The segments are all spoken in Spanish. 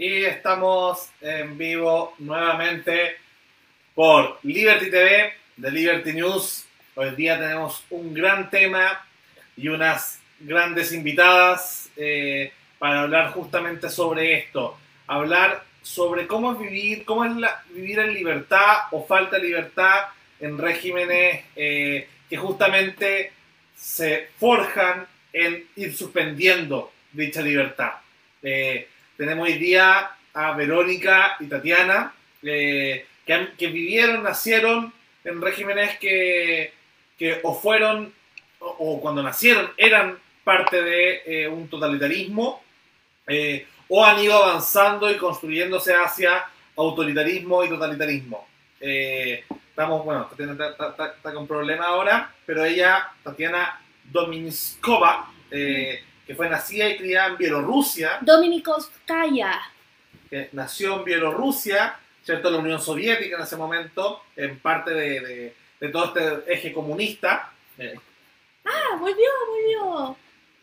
Y estamos en vivo nuevamente por Liberty TV, de Liberty News. Hoy día tenemos un gran tema y unas grandes invitadas eh, para hablar justamente sobre esto. Hablar sobre cómo es vivir, cómo es vivir en libertad o falta de libertad en regímenes eh, que justamente se forjan en ir suspendiendo dicha libertad. Eh, tenemos hoy día a Verónica y Tatiana, eh, que, vivieron, nacieron en regímenes que, o fueron, o, cuando nacieron, eran parte de eh, un totalitarismo, o han ido avanzando y construyéndose hacia autoritarismo y totalitarismo. estamos, bueno, Tatiana está, con problema ahora, pero ella, Tatiana Dominiskova, que fue nacida y criada en Bielorrusia. Dominikovskaya. Que nació en Bielorrusia, ¿cierto? La Unión Soviética en ese momento, en parte de, todo este eje comunista. Eh, ah, volvió, volvió.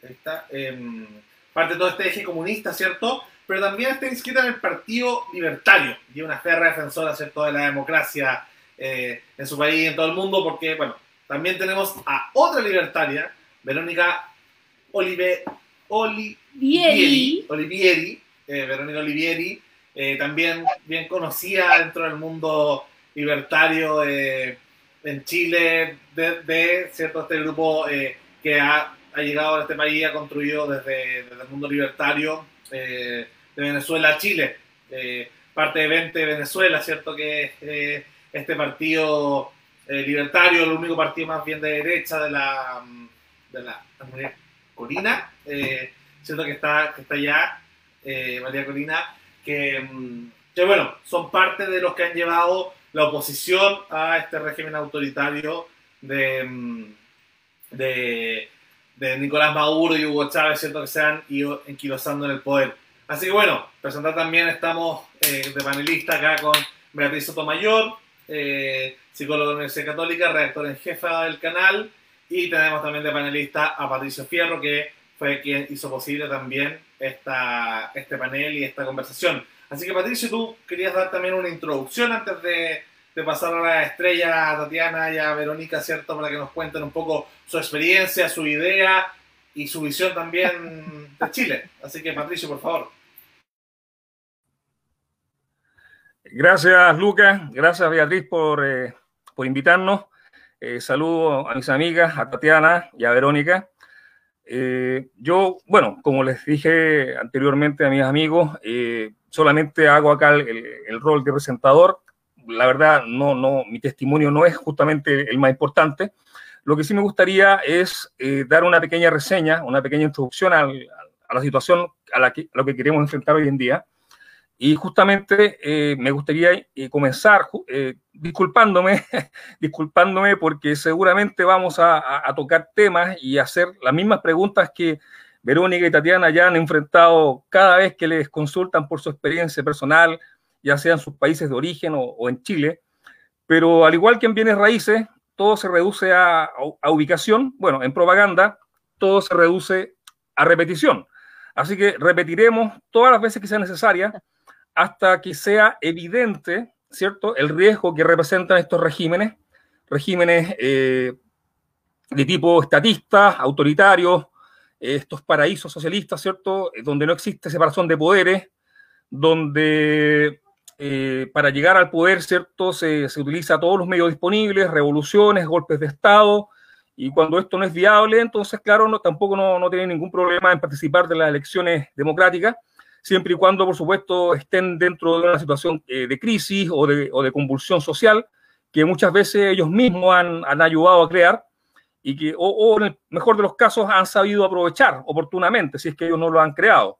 Está, em, parte de todo este eje comunista, ¿cierto? Pero también está inscrita en el Partido Libertario y una férrea defensora, ¿cierto?, de la democracia eh, en su país y en todo el mundo, porque, bueno, también tenemos a otra libertaria, Verónica Olive, Olivieri, Olivieri eh, Verónica Olivieri, eh, también bien conocida dentro del mundo libertario eh, en Chile, de, cierto este grupo que ha, llegado a este país y ha construido desde, el mundo libertario de Venezuela a Chile. parte de 20 Venezuela, ¿cierto? Que este partido libertario, el único partido más bien de derecha de la, de la Corina, eh, siento que está, que está allá, eh, María Corina, que, mm, que, bueno, son parte de los que han llevado la oposición a este régimen autoritario de, mm, de, de Nicolás Maduro y Hugo Chávez, siento que se han ido enquilosando en el poder. Así que bueno, presentar también estamos eh, de panelista acá con Beatriz Sotomayor, eh, psicóloga de la Universidad Católica, redactora en jefa del canal, y tenemos también de panelista a Patricio Fierro, que fue quien hizo posible también esta, este panel y esta conversación. Así que Patricio, tú querías dar también una introducción antes de, de pasar a la estrella a Tatiana y a Verónica, ¿cierto? Para que nos cuenten un poco su experiencia, su idea y su visión también de Chile. Así que Patricio, por favor. Gracias, Lucas. Gracias, Beatriz, por, eh, por invitarnos. Eh, saludo a mis amigas, a Tatiana y a Verónica. Eh, yo, bueno, como les dije anteriormente a mis amigos, eh, solamente hago acá el, rol de presentador. La verdad, no, no, mi testimonio no es justamente el más importante. Lo que sí me gustaría es dar una pequeña reseña, una pequeña introducción a, la situación a, la que, a lo que queremos enfrentar hoy en día y justamente eh, me gustaría eh, comenzar eh, disculpándome, disculpándome porque seguramente vamos a, a, tocar temas y hacer las mismas preguntas que Verónica y Tatiana ya han enfrentado cada vez que les consultan por su experiencia personal, ya sea en sus países de origen o, o en Chile. Pero al igual que en bienes raíces, todo se reduce a, a ubicación. Bueno, en propaganda, todo se reduce a repetición. Así que repetiremos todas las veces que sea necesaria hasta que sea evidente, ¿cierto?, el riesgo que representan estos regímenes, regímenes eh, de tipo estatista, autoritarios, estos paraísos socialistas, ¿cierto?, donde no existe separación de poderes, donde eh, para llegar al poder, ¿cierto?, se, se utiliza todos los medios disponibles, revoluciones, golpes de Estado, y cuando esto no es viable, entonces, claro, no, tampoco no, no tiene ningún problema en participar de las elecciones democráticas siempre y cuando, por supuesto, estén dentro de una situación eh, de crisis o de, convulsión social, que muchas veces ellos mismos han, han ayudado a crear y que, o, en el mejor de los casos, han sabido aprovechar oportunamente, si es que ellos no lo han creado.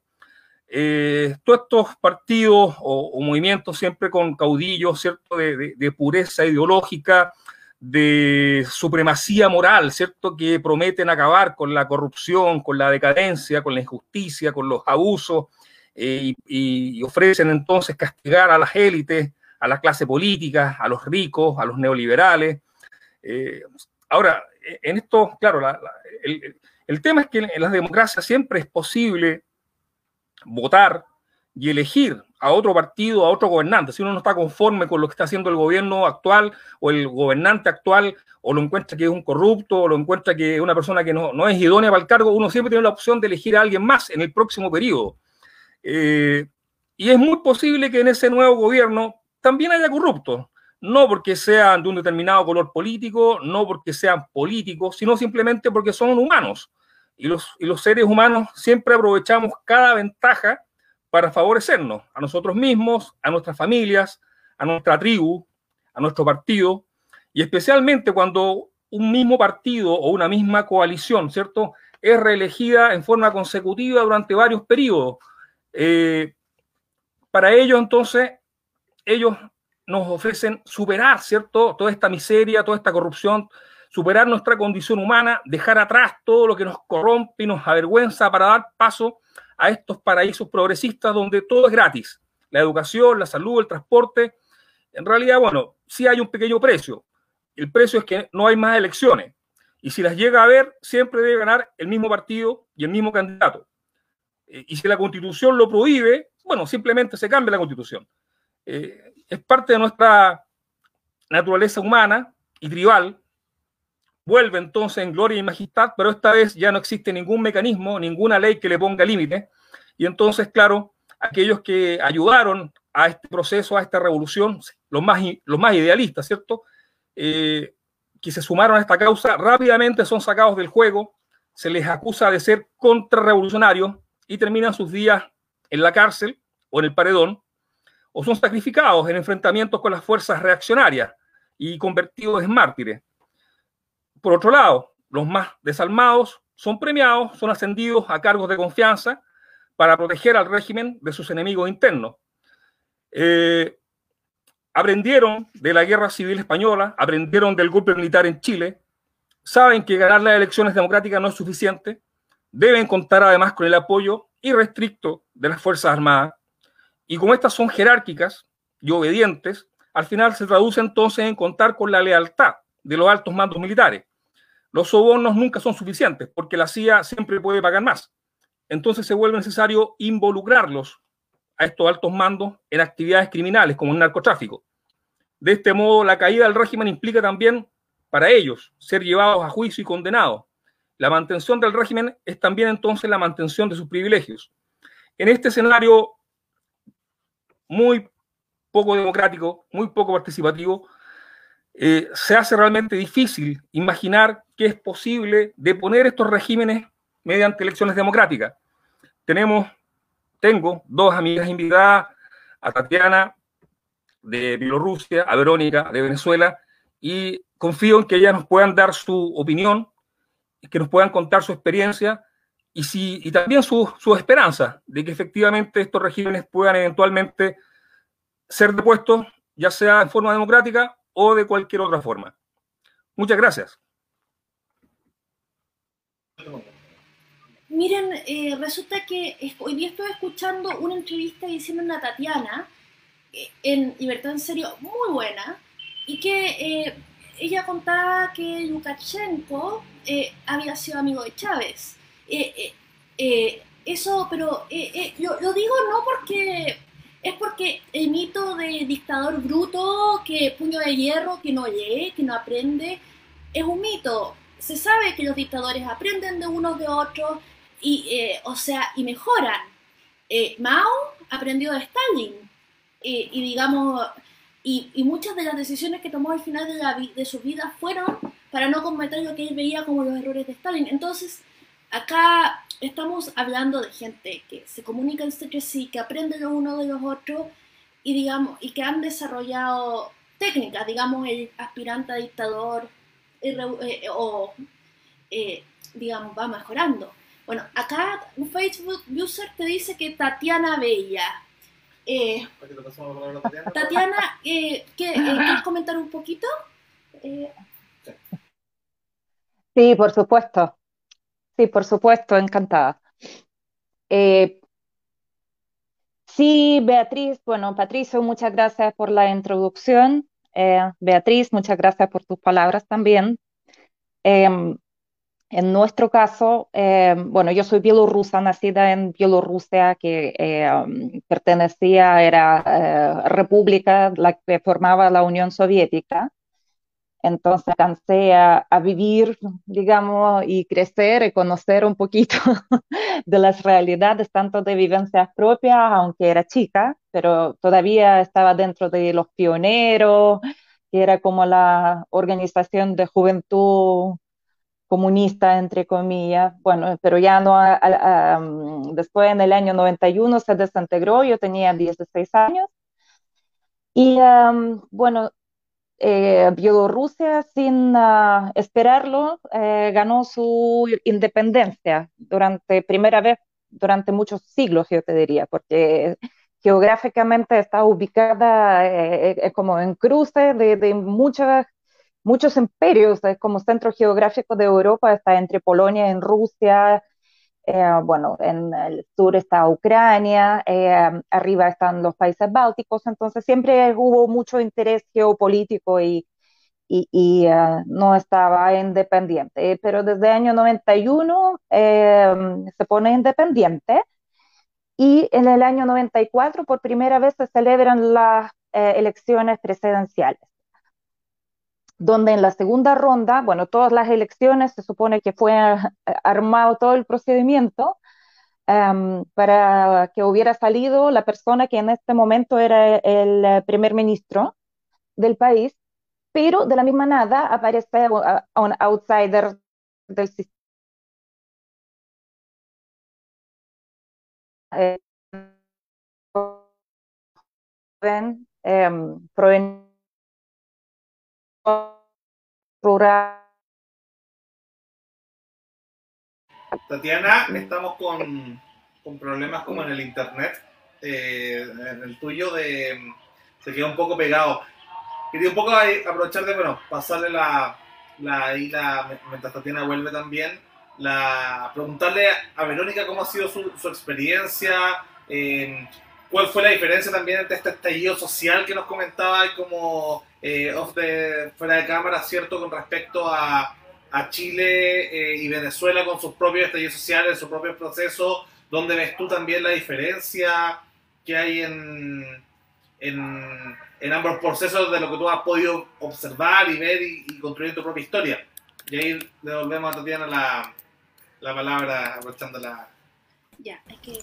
Eh, todos estos partidos o, movimientos siempre con caudillos, ¿cierto?, de, de, pureza ideológica, de supremacía moral, ¿cierto?, que prometen acabar con la corrupción, con la decadencia, con la injusticia, con los abusos, eh, y, ofrecen entonces castigar a las élites, a la clase política, a los ricos, a los neoliberales. Eh, ahora, en esto, claro, el, tema es que en las democracias siempre es posible votar y elegir a otro partido, a otro gobernante, si uno no está conforme con lo que está haciendo el gobierno actual o el gobernante actual, o lo encuentra que es un corrupto, o lo encuentra que es una persona que no, no es idónea para el cargo, uno siempre tiene la opción de elegir a alguien más en el próximo periodo. Eh, y es muy posible que en ese nuevo gobierno también haya corruptos, no porque sean de un determinado color político, no porque sean políticos, sino simplemente porque son humanos. Y los, y los seres humanos siempre aprovechamos cada ventaja para favorecernos a nosotros mismos, a nuestras familias, a nuestra tribu, a nuestro partido, y especialmente cuando un mismo partido o una misma coalición, ¿cierto?, es reelegida en forma consecutiva durante varios periodos. Eh, para ello, entonces, ellos nos ofrecen superar, ¿cierto?, toda esta miseria, toda esta corrupción, superar nuestra condición humana, dejar atrás todo lo que nos corrompe y nos avergüenza para dar paso a estos paraísos progresistas donde todo es gratis. La educación, la salud, el transporte. En realidad, bueno, sí hay un pequeño precio. El precio es que no hay más elecciones. Y si las llega a haber, siempre debe ganar el mismo partido y el mismo candidato. Eh, y si la constitución lo prohíbe, bueno, simplemente se cambia la constitución. Eh, es parte de nuestra naturaleza humana y tribal. Vuelve entonces en gloria y majestad, pero esta vez ya no existe ningún mecanismo, ninguna ley que le ponga límite. Y entonces, claro, aquellos que ayudaron a este proceso, a esta revolución, los más, los más idealistas, ¿cierto? Eh, que se sumaron a esta causa, rápidamente son sacados del juego, se les acusa de ser contrarrevolucionarios y terminan sus días en la cárcel o en el paredón, o son sacrificados en enfrentamientos con las fuerzas reaccionarias y convertidos en mártires. Por otro lado, los más desalmados son premiados, son ascendidos a cargos de confianza para proteger al régimen de sus enemigos internos. Eh, aprendieron de la guerra civil española, aprendieron del golpe militar en Chile, saben que ganar las elecciones democráticas no es suficiente, deben contar además con el apoyo irrestricto de las Fuerzas Armadas. Y como estas son jerárquicas y obedientes, al final se traduce entonces en contar con la lealtad de los altos mandos militares. Los sobornos nunca son suficientes porque la CIA siempre puede pagar más. Entonces se vuelve necesario involucrarlos a estos altos mandos en actividades criminales como el narcotráfico. De este modo, la caída del régimen implica también para ellos ser llevados a juicio y condenados. La mantención del régimen es también entonces la mantención de sus privilegios. En este escenario muy poco democrático, muy poco participativo, eh, se hace realmente difícil imaginar que es posible deponer estos regímenes mediante elecciones democráticas. Tenemos, tengo dos amigas invitadas, a Tatiana de Bielorrusia, a Verónica de Venezuela, y confío en que ellas nos puedan dar su opinión, que nos puedan contar su experiencia y, si, y también su, su esperanza de que efectivamente estos regímenes puedan eventualmente ser depuestos, ya sea en forma democrática o de cualquier otra forma. Muchas gracias. Miren, eh, resulta que hoy día estoy escuchando una entrevista diciendo una Tatiana eh, en Libertad en Serio muy buena y que eh, ella contaba que Lukashenko había sido amigo de Chávez. eso, pero yo lo digo no porque es porque el mito de dictador bruto, que puño de hierro, que no lee, que no aprende, es un mito. Se sabe que los dictadores aprenden de unos de otros y, eh, o sea, y mejoran. Eh, Mao aprendió de Stalin y digamos, y, muchas de las decisiones que tomó al final de, la, de su vida fueron para no cometer lo que él veía como los errores de Stalin. Entonces, acá estamos hablando de gente que se comunica entre sí, que aprenden los unos de los otros y, digamos, y que han desarrollado técnicas, digamos, el aspirante a dictador eh, eh, o, eh, digamos, va mejorando. Bueno, acá un Facebook user te dice que Tatiana Bella. Tatiana, ¿quieres comentar un poquito? Sí, por supuesto. Sí, por supuesto, encantada. Eh, sí, Beatriz, bueno, Patricio, muchas gracias por la introducción. Eh, Beatriz, muchas gracias por tus palabras también. Em, En nuestro caso, eh, bueno, yo soy bielorrusa, nacida en Bielorrusia, que um, pertenecía, era eh, república, la que formaba la Unión Soviética. Entonces alcancé a, vivir, digamos, y crecer y conocer un poquito de las realidades, tanto de vivencias propias, aunque era chica, pero todavía estaba dentro de los pioneros, que era como la organización de juventud comunista, entre comillas, bueno, pero ya no, mm, después en el año 91 se desintegró, yo tenía 16 años, y bueno, eh, Bielorrusia, sin uh, esperarlo, eh, ganó su independencia durante, primera vez durante muchos siglos, yo te diría, porque geográficamente está ubicada eh, como en cruce de, de muchos imperios como centro geográfico de Europa, está entre Polonia y Rusia, eh, bueno, en el sur está Ucrania, eh, arriba están los países bálticos, entonces siempre hubo mucho interés geopolítico y, y, y uh, no estaba independiente. Pero desde el año 91 eh, se pone independiente y en el año 94 por primera vez se celebran las eh, elecciones presidenciales donde en la segunda ronda, bueno, todas las elecciones se supone que fue eh, armado todo el procedimiento um, para que hubiera salido la persona que en este momento era el eh, primer ministro del país, pero de la misma nada aparece un outsider del sistema. Eh, eh, Tatiana, estamos con, con, problemas como en el internet. Eh, en el tuyo de se queda un poco pegado. Quería un poco aprovechar de, bueno, pasarle la, la, la mientras Tatiana vuelve también, la, preguntarle a Verónica cómo ha sido su, su experiencia, eh, cuál fue la diferencia también entre este estallido social que nos comentaba y como eh, off de, fuera de cámara, ¿cierto? Con respecto a, a Chile eh, y Venezuela con sus propios estallidos sociales, sus propios procesos. ¿Dónde ves tú también la diferencia que hay en, en, en, ambos procesos de lo que tú has podido observar y ver y, y construir tu propia historia? Y ahí le devolvemos a Tatiana la, la palabra, aprovechando la... Ya, es que...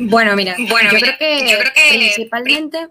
Bueno, mira, bueno, yo, mira, creo que yo creo que principalmente eh,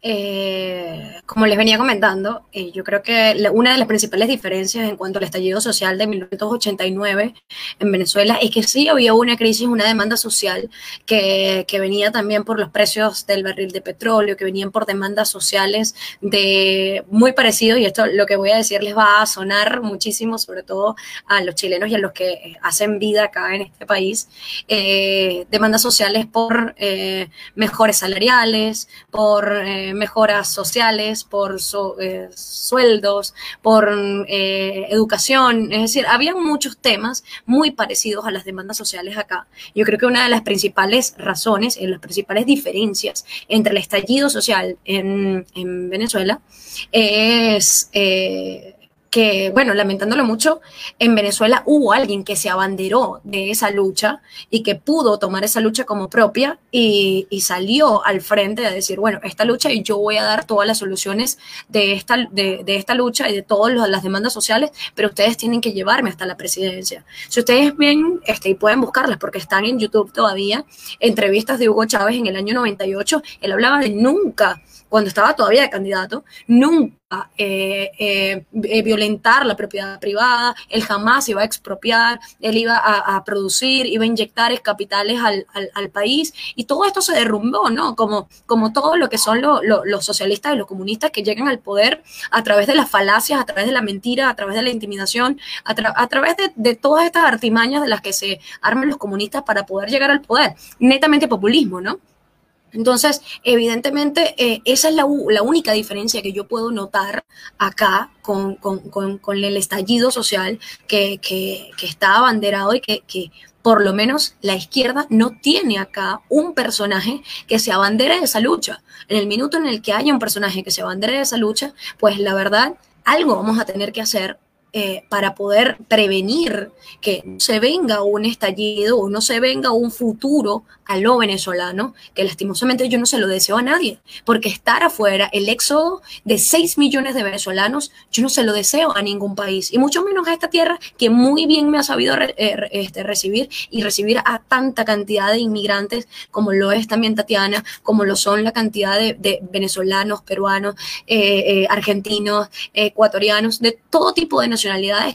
como les venía comentando, eh, yo creo que una de las principales diferencias en cuanto al estallido social de 1989 en Venezuela es que sí había una crisis, una demanda social que, que, venía también por los precios del barril de petróleo, que venían por demandas sociales de muy parecido, y esto lo que voy a decir les va a sonar muchísimo, sobre todo a los chilenos y a los que hacen vida acá en este país, eh, demandas sociales por eh, mejores salariales, por eh, mejoras sociales, por eh, sueldos, por eh, educación. Es decir, había muchos temas muy parecidos a las demandas sociales acá. Yo creo que una de las principales razones, las principales diferencias entre el estallido social en, en Venezuela es que, bueno, lamentándolo mucho, en Venezuela hubo alguien que se abanderó de esa lucha y que pudo tomar esa lucha como propia y, y salió al frente a decir, bueno, esta lucha y yo voy a dar todas las soluciones de esta, de, de esta lucha y de todas las demandas sociales, pero ustedes tienen que llevarme hasta la presidencia. Si ustedes ven, este, y pueden buscarlas porque están en YouTube todavía, entrevistas de Hugo Chávez en el año 98, él hablaba de nunca cuando estaba todavía de candidato, nunca eh, eh, eh, violentar la propiedad privada, él jamás iba a expropiar, él iba a, a producir, iba a inyectar capitales al, al, país y todo esto se derrumbó, ¿no? Como, como todo lo que son lo, lo, los socialistas y los comunistas que llegan al poder a través de las falacias, a través de la mentira, a través de la intimidación, a, tra a través de, de, todas estas artimañas de las que se arman los comunistas para poder llegar al poder. Netamente populismo, ¿no? Entonces, evidentemente, eh, esa es la, la, única diferencia que yo puedo notar acá con, con, con, con el estallido social que, que, que está abanderado y que, que, por lo menos la izquierda no tiene acá un personaje que se abandere de esa lucha. En el minuto en el que haya un personaje que se abandere de esa lucha, pues la verdad, algo vamos a tener que hacer eh, para poder prevenir que no se venga un estallido o no se venga un futuro a lo venezolano, que lastimosamente yo no se lo deseo a nadie, porque estar afuera, el éxodo de 6 millones de venezolanos, yo no se lo deseo a ningún país, y mucho menos a esta tierra que muy bien me ha sabido eh, este, recibir y recibir a tanta cantidad de inmigrantes como lo es también Tatiana, como lo son la cantidad de, venezolanos, peruanos, eh, argentinos, ecuatorianos, de todo tipo de nacionalidades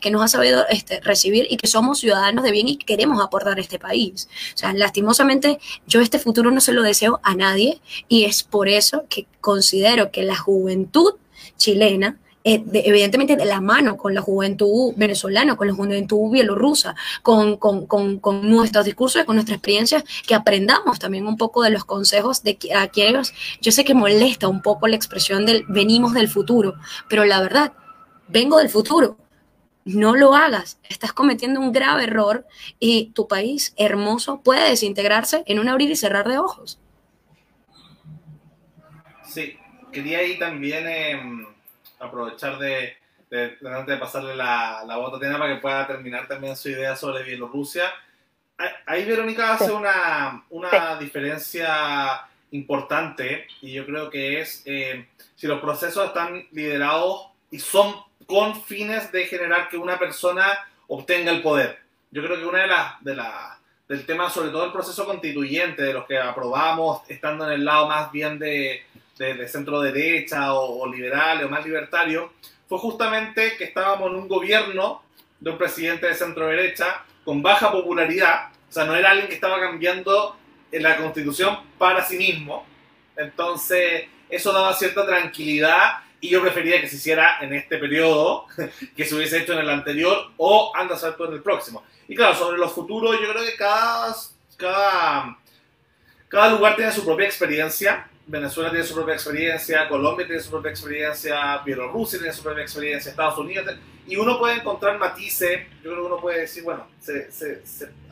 que nos ha sabido este, recibir y que somos ciudadanos de bien y queremos aportar a este país. O sea, lastimosamente yo este futuro no se lo deseo a nadie y es por eso que considero que la juventud chilena eh, evidentemente de la mano con la juventud venezolana, con la juventud bielorrusa, con, con, con, con, nuestros discursos, con nuestra experiencia, que aprendamos también un poco de los consejos de a quienes, yo sé que molesta un poco la expresión del venimos del futuro, pero la verdad, vengo del futuro, no lo hagas, estás cometiendo un grave error y tu país hermoso puede desintegrarse en un abrir y cerrar de ojos. Sí, quería ahí también em, aprovechar de, de, de, pasarle la, la bota a para que pueda terminar también su idea sobre Bielorrusia. Ahí Verónica hace una, una diferencia importante y yo creo que es eh, si los procesos están liderados y son con fines de generar que una persona obtenga el poder. Yo creo que una de las de del tema, sobre todo el proceso constituyente, de los que aprobamos, estando en el lado más bien de, de, centro derecha o, liberal o más libertario, fue justamente que estábamos en un gobierno de un presidente de centro derecha con baja popularidad, o sea, no era alguien que estaba cambiando la constitución para sí mismo, entonces eso daba cierta tranquilidad y yo prefería que se hiciera en este periodo, que se hubiese hecho en el anterior o anda a ser en el próximo. Y claro, sobre los futuros, yo creo que cada, cada, lugar tiene su propia experiencia. Venezuela tiene su propia experiencia, Colombia tiene su propia experiencia, Bielorrusia tiene su propia experiencia, Estados Unidos, y uno puede encontrar matices, yo creo que uno puede decir, bueno, se,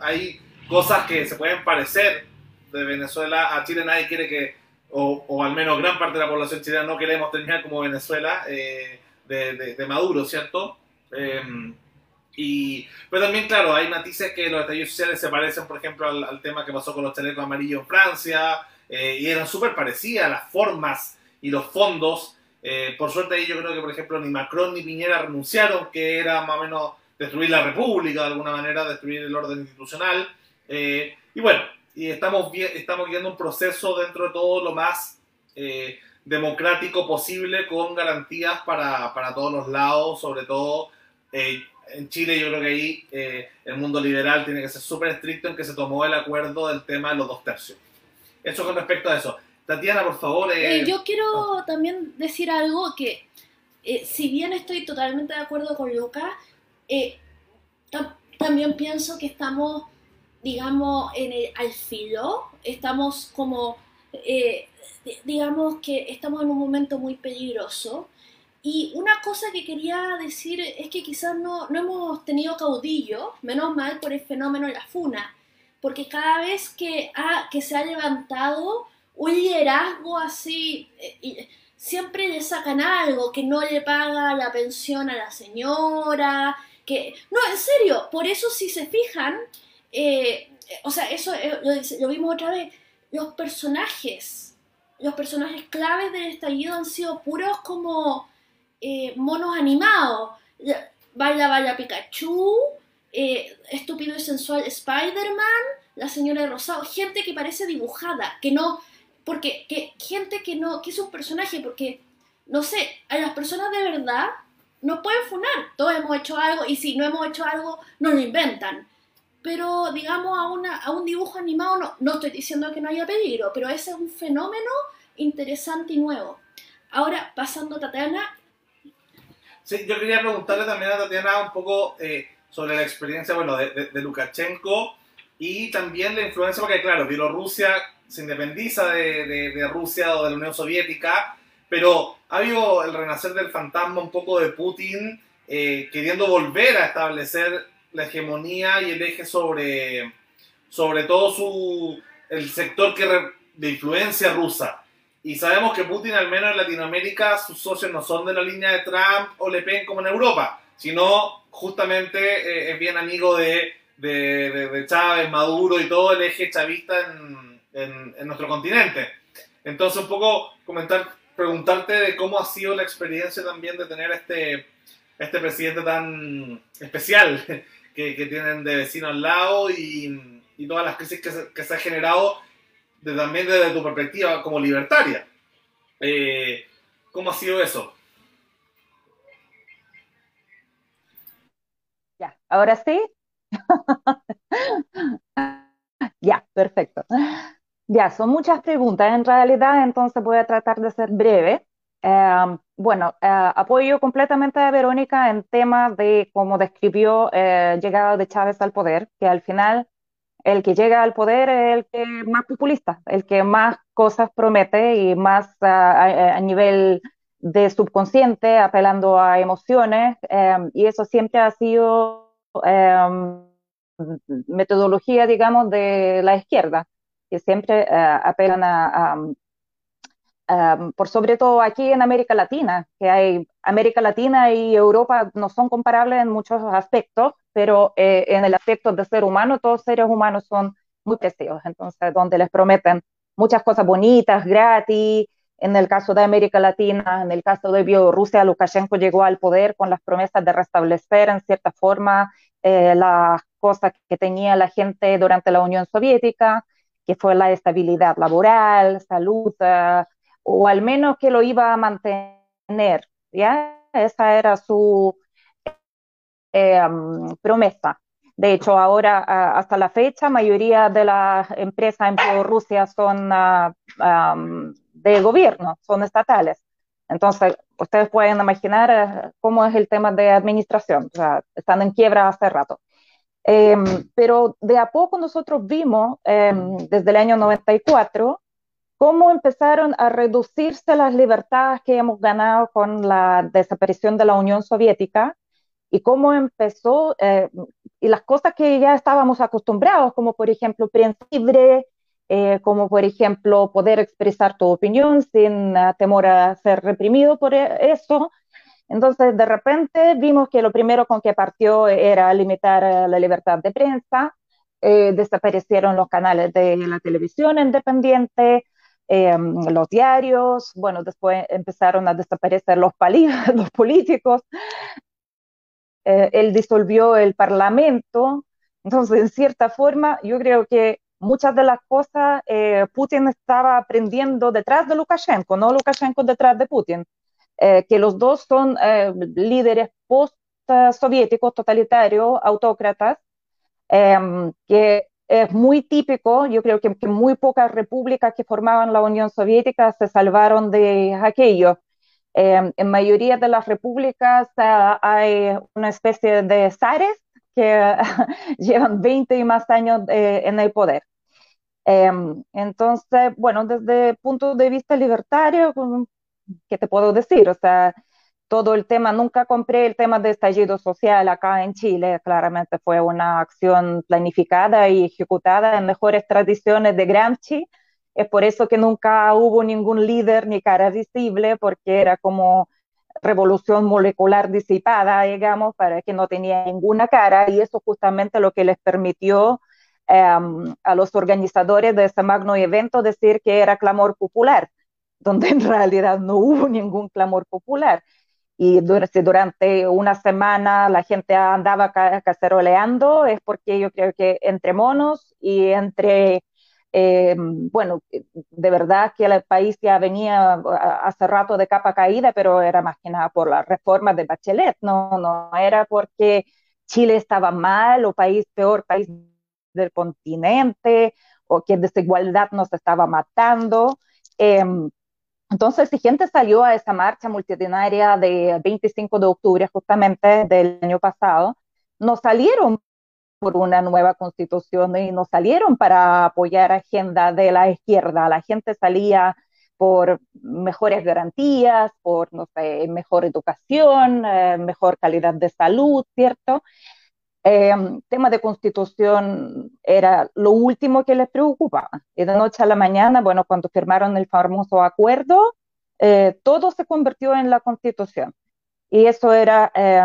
hay cosas que se pueden parecer de Venezuela a Chile, nadie quiere que o, al menos gran parte de la población chilena no queremos terminar como Venezuela eh, de, Maduro, ¿cierto? Em, y, pero también, claro, hay matices que los estallidos sociales se parecen, por ejemplo, al, tema que pasó con los chalecos amarillos en Francia, eh, y eran súper parecidas las formas y los fondos. Eh, por suerte ahí yo creo que, por ejemplo, ni Macron ni Piñera renunciaron, que era más o menos destruir la república de alguna manera, destruir el orden institucional. y bueno, y estamos, estamos viendo un proceso dentro de todo lo más eh, democrático posible con garantías para, para, todos los lados, sobre todo eh, en Chile yo creo que ahí eh, el mundo liberal tiene que ser súper estricto en que se tomó el acuerdo del tema de los dos tercios. Eso con respecto a eso. Tatiana, por favor. yo quiero también decir algo que, si bien estoy totalmente de acuerdo con Lucas, también pienso que estamos digamos, en el, al filo, estamos como, eh, digamos que estamos en un momento muy peligroso. Y una cosa que quería decir es que quizás no, no hemos tenido caudillo, menos mal por el fenómeno de la funa, porque cada vez que, ha, que se ha levantado un liderazgo así, eh, siempre le sacan algo, que no le paga la pensión a la señora, que... No, en serio, por eso si se fijan, eh, o sea, eso eh, lo, vimos otra vez, los personajes, los personajes claves del estallido han sido puros como eh, monos animados. Vaya, vaya Pikachu, estúpido y sensual Spider-Man, la señora de Rosado, gente que parece dibujada, que no, porque, que, gente que no, que es un personaje, porque, no sé, a las personas de verdad no pueden funar, todos hemos hecho algo y si no hemos hecho algo, nos lo inventan pero digamos a, una, a un dibujo animado no, no estoy diciendo que no haya peligro, pero ese es un fenómeno interesante y nuevo. Ahora, pasando a Tatiana. Sí, yo quería preguntarle también a Tatiana un poco eh, sobre la experiencia bueno, de, de, Lukashenko y también la influencia, porque claro, Bielorrusia se independiza de, de, Rusia o de la Unión Soviética, pero ha habido el renacer del fantasma un poco de Putin eh, queriendo volver a establecer la hegemonía y el eje sobre, sobre todo su, el sector que de influencia rusa. Y sabemos que Putin, al menos en Latinoamérica, sus socios no son de la línea de Trump o Le Pen como en Europa, sino justamente eh, es bien amigo de, de, Chávez, Maduro y todo el eje chavista en, en, nuestro continente. Entonces, un poco comentar, preguntarte de cómo ha sido la experiencia también de tener este, este presidente tan especial que, tienen de vecino al lado y, todas las crisis que se, que se ha generado también desde tu perspectiva como libertaria. Eh, ¿Cómo ha sido eso? Ya, ahora sí. ya, perfecto. Ya, son muchas preguntas en realidad, entonces voy a tratar de ser breve. Em, bueno, eh, apoyo completamente a Verónica en temas de cómo describió eh, llegada de Chávez al poder, que al final el que llega al poder es el que más populista, el que más cosas promete y más a, nivel de subconsciente, apelando a emociones, em, y eso siempre ha sido em, metodología, digamos, de la izquierda, que siempre eh, apelan a, em, por sobre todo aquí en América Latina, que hay América Latina y Europa no son comparables en muchos aspectos, pero eh, en el aspecto de ser humano, todos seres humanos son muy preciosos, entonces donde les prometen muchas cosas bonitas, gratis, en el caso de América Latina, en el caso de Bielorrusia, Lukashenko llegó al poder con las promesas de restablecer en cierta forma eh, las cosas que tenía la gente durante la Unión Soviética, que fue la estabilidad laboral, salud, o al menos que lo iba a mantener, ¿ya? Esa era su, eh, promesa. De hecho, ahora, hasta la fecha, mayoría de las empresas en Bielorrusia son uh, de gobierno, son estatales. Entonces, ustedes pueden imaginar eh, cómo es el tema de administración. O sea, están en quiebra hace rato. Em, pero de a poco nosotros vimos, em, desde el año 94, cómo empezaron a reducirse las libertades que hemos ganado con la desaparición de la Unión Soviética y cómo empezó, eh, y las cosas que ya estábamos acostumbrados, como por ejemplo prensa libre, eh, como por ejemplo poder expresar tu opinión sin uh, temor a ser reprimido por e, eso. Entonces, de repente vimos que lo primero con que partió era limitar uh, la libertad de prensa, eh, desaparecieron los canales de la televisión independiente, los diarios, bueno, después empezaron a desaparecer los, los políticos, eh, él disolvió el Parlamento. Entonces, en cierta forma, yo creo que muchas de las cosas eh, Putin estaba aprendiendo detrás de Lukashenko, no Lukashenko detrás de Putin, eh, que los dos son líderes post-soviéticos, totalitarios, autócratas, em, que es muy típico, yo creo que, que, muy pocas repúblicas que formaban la Unión Soviética se salvaron de aquello. Em, en mayoría de las repúblicas ah, hay una especie de zares que llevan 20 y más años eh, en el poder. Em, entonces, bueno, desde el punto de vista libertario, ¿qué te puedo decir? O sea, todo el tema, nunca compré el tema de estallido social acá en Chile, claramente fue una acción planificada y ejecutada en mejores tradiciones de Gramsci, es por eso que nunca hubo ningún líder ni cara visible, porque era como revolución molecular disipada, digamos, para que no tenía ninguna cara, y eso justamente lo que les permitió em, a los organizadores de ese magno evento decir que era clamor popular, donde en realidad no hubo ningún clamor popular. Y durante, durante una semana la gente andaba caceroleando, es porque yo creo que entre monos y entre eh, bueno, de verdad que el país ya venía hace rato de capa caída, pero era más que nada por la reforma de Bachelet, no, no era porque Chile estaba mal o país peor país del continente o que desigualdad nos estaba matando. Em, entonces, si gente salió a esa marcha multitudinaria de 25 de octubre justamente del año pasado, no salieron por una nueva constitución y no salieron para apoyar agenda de la izquierda. La gente salía por mejores garantías, por, no sé, mejor educación, eh, mejor calidad de salud, ¿cierto? Eh, tema de constitución era lo último que les preocupaba. Y de noche a la mañana, bueno, cuando firmaron el famoso acuerdo, eh, todo se convirtió en la constitución. y eso era eh,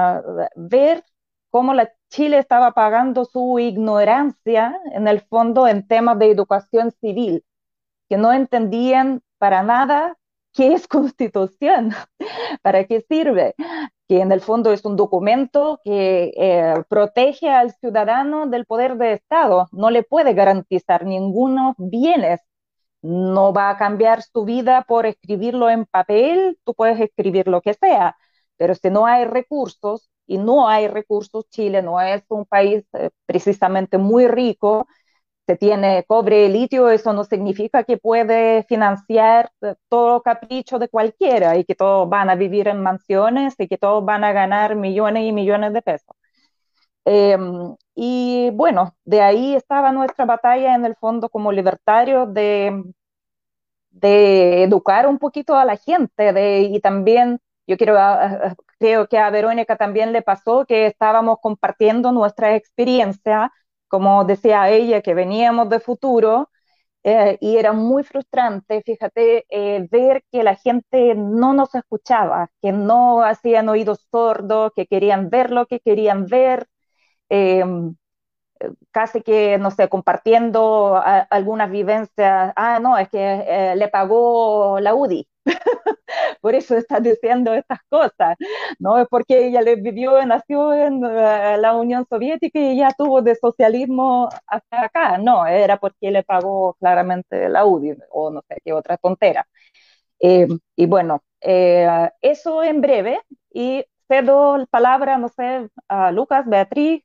ver cómo la Chile estaba pagando su ignorancia en el fondo en temas de educación civil, que no entendían para nada qué es constitución, para qué sirve, que en el fondo es un documento que eh, protege al ciudadano del poder de Estado, no le puede garantizar ningunos bienes, no va a cambiar su vida por escribirlo en papel, tú puedes escribir lo que sea, pero si no hay recursos, y no hay recursos, Chile no es un país eh, precisamente muy rico, se tiene cobre litio, eso no significa que puede financiar eh, todo capricho de cualquiera y que todos van a vivir en mansiones y que todos van a ganar millones y millones de pesos. Em, y bueno, de ahí estaba nuestra batalla en el fondo como libertario de, de educar un poquito a la gente de, y también yo quiero, ah, ah, creo que a Verónica también le pasó que estábamos compartiendo nuestra experiencia, como decía ella, que veníamos de futuro, eh, y era muy frustrante, fíjate, eh, ver que la gente no nos escuchaba, que no hacían oídos sordos, que querían ver lo que querían ver, em, casi que, no sé, compartiendo algunas vivencias, ah, no, es que eh, le pagó la UDI, por eso está diciendo estas cosas, no es porque ella le vivió, nació en eh, la Unión Soviética y ya tuvo de socialismo hasta acá, no, era porque le pagó claramente la UDI o no sé qué otra tontera. Eh, y bueno, eh, eso en breve y cedo la palabra, no sé, a Lucas, Beatriz,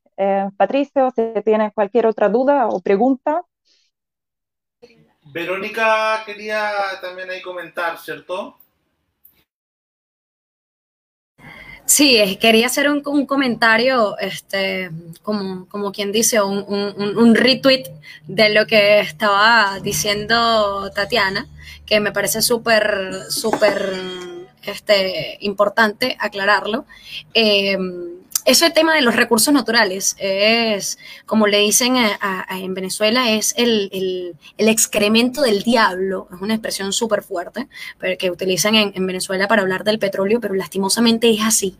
Patricio, si tienen cualquier otra duda o pregunta. Verónica quería también ahí comentar, ¿cierto? Sí, quería hacer un, comentario, este, como, como, quien dice, un, un, retweet de lo que estaba diciendo Tatiana, que me parece súper, súper este, importante aclararlo. Eh, ese tema de los recursos naturales es, como le dicen en Venezuela, es el, excremento del diablo, es una expresión súper fuerte pero que utilizan en, en, Venezuela para hablar del petróleo, pero lastimosamente es así,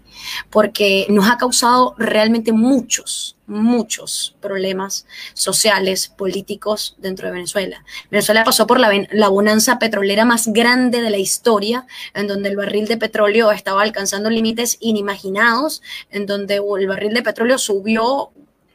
porque nos ha causado realmente muchos, muchos problemas sociales, políticos dentro de Venezuela. Venezuela pasó por la, bonanza petrolera más grande de la historia, en donde el barril de petróleo estaba alcanzando límites inimaginados, en donde el barril de petróleo subió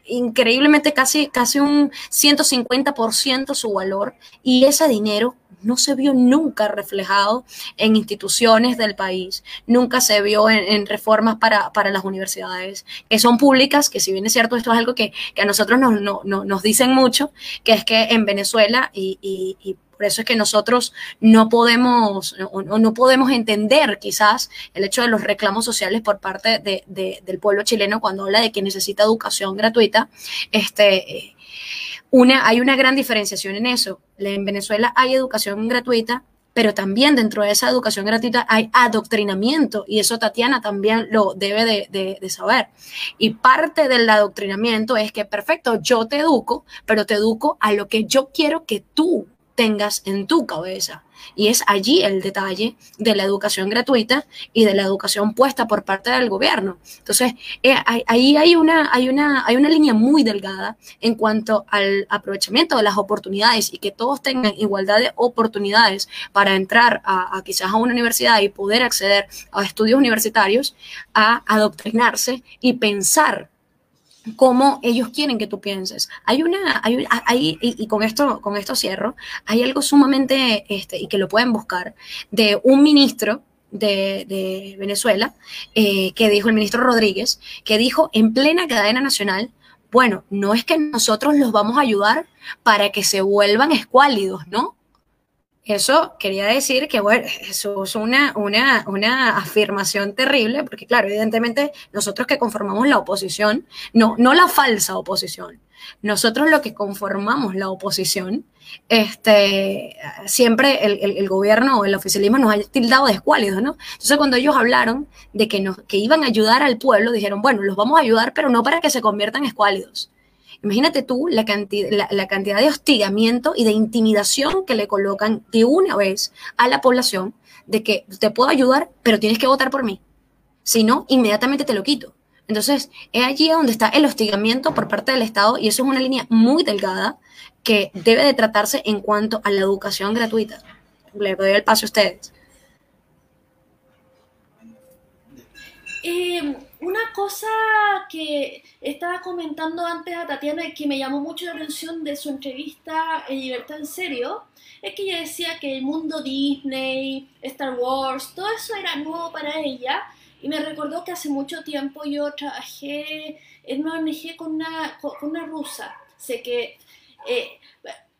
increíblemente casi, casi un 150% su valor y ese dinero no se vio nunca reflejado en instituciones del país, nunca se vio en, reformas para, las universidades, que son públicas, que si bien es cierto, esto es algo que, a nosotros nos, nos dicen mucho, que es que en Venezuela y, por eso es que nosotros no podemos, no, podemos entender quizás el hecho de los reclamos sociales por parte del pueblo chileno cuando habla de que necesita educación gratuita. Este, una, hay una gran diferenciación en eso. En Venezuela hay educación gratuita, pero también dentro de esa educación gratuita hay adoctrinamiento y eso Tatiana también lo debe de, de, saber. Y parte del adoctrinamiento es que, perfecto, yo te educo, pero te educo a lo que yo quiero que tú tengas en tu cabeza. Y es allí el detalle de la educación gratuita y de la educación puesta por parte del gobierno. Entonces, eh, ahí hay una, hay, una, hay una línea muy delgada en cuanto al aprovechamiento de las oportunidades y que todos tengan igualdad de oportunidades para entrar a, a quizás a una universidad y poder acceder a estudios universitarios, a adoctrinarse y pensar cómo ellos quieren que tú pienses. Hay una, hay, y, con esto, con esto cierro, hay algo sumamente, este, y que lo pueden buscar, de un ministro de, Venezuela, eh, que dijo el ministro Rodríguez, que dijo en plena cadena nacional, bueno, no es que nosotros los vamos a ayudar para que se vuelvan escuálidos, ¿no? Eso quería decir que, bueno, eso es una, una, una, afirmación terrible, porque claro, evidentemente nosotros que conformamos la oposición, no, no la falsa oposición, nosotros lo que conformamos la oposición, este, siempre el, el, gobierno o el oficialismo nos ha tildado de escuálidos, ¿no? Entonces cuando ellos hablaron de que, nos, que iban a ayudar al pueblo, dijeron, bueno, los vamos a ayudar, pero no para que se conviertan en escuálidos Imagínate tú la, cantidad, la, cantidad de hostigamiento y de intimidación que le colocan de una vez a la población de que te puedo ayudar, pero tienes que votar por mí. Si no, inmediatamente te lo quito. Entonces, es allí donde está el hostigamiento por parte del Estado y eso es una línea muy delgada que debe de tratarse en cuanto a la educación gratuita. Le doy el paso a ustedes. Eh, una cosa que estaba comentando antes a Tatiana y que me llamó mucho la atención de su entrevista en Libertad en Serio, es que ella decía que el mundo Disney, Star Wars, todo eso era nuevo para ella y me recordó que hace mucho tiempo yo trabajé en una ONG con una, con una rusa. Sé que eh,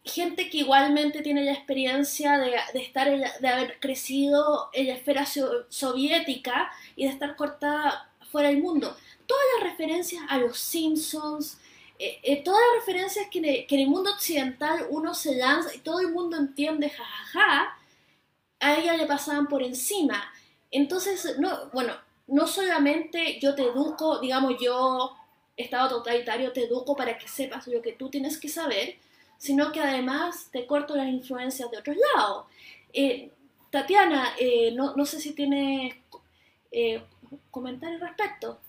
gente que igualmente tiene la experiencia de, estar de haber crecido en la esfera soviética y de estar cortada fuera del mundo. Todas las referencias a los Simpsons, eh, eh, todas las referencias que, en el mundo occidental uno se lanza y todo el mundo entiende, jajaja, a ella le pasaban por encima. Entonces, no, bueno, no solamente yo te educo, digamos yo, Estado totalitario, te educo para que sepas lo que tú tienes que saber, sino que además te corto las influencias de otros lados. Eh, Tatiana, eh, no, no, sé si tiene eh, comentarios al respecto.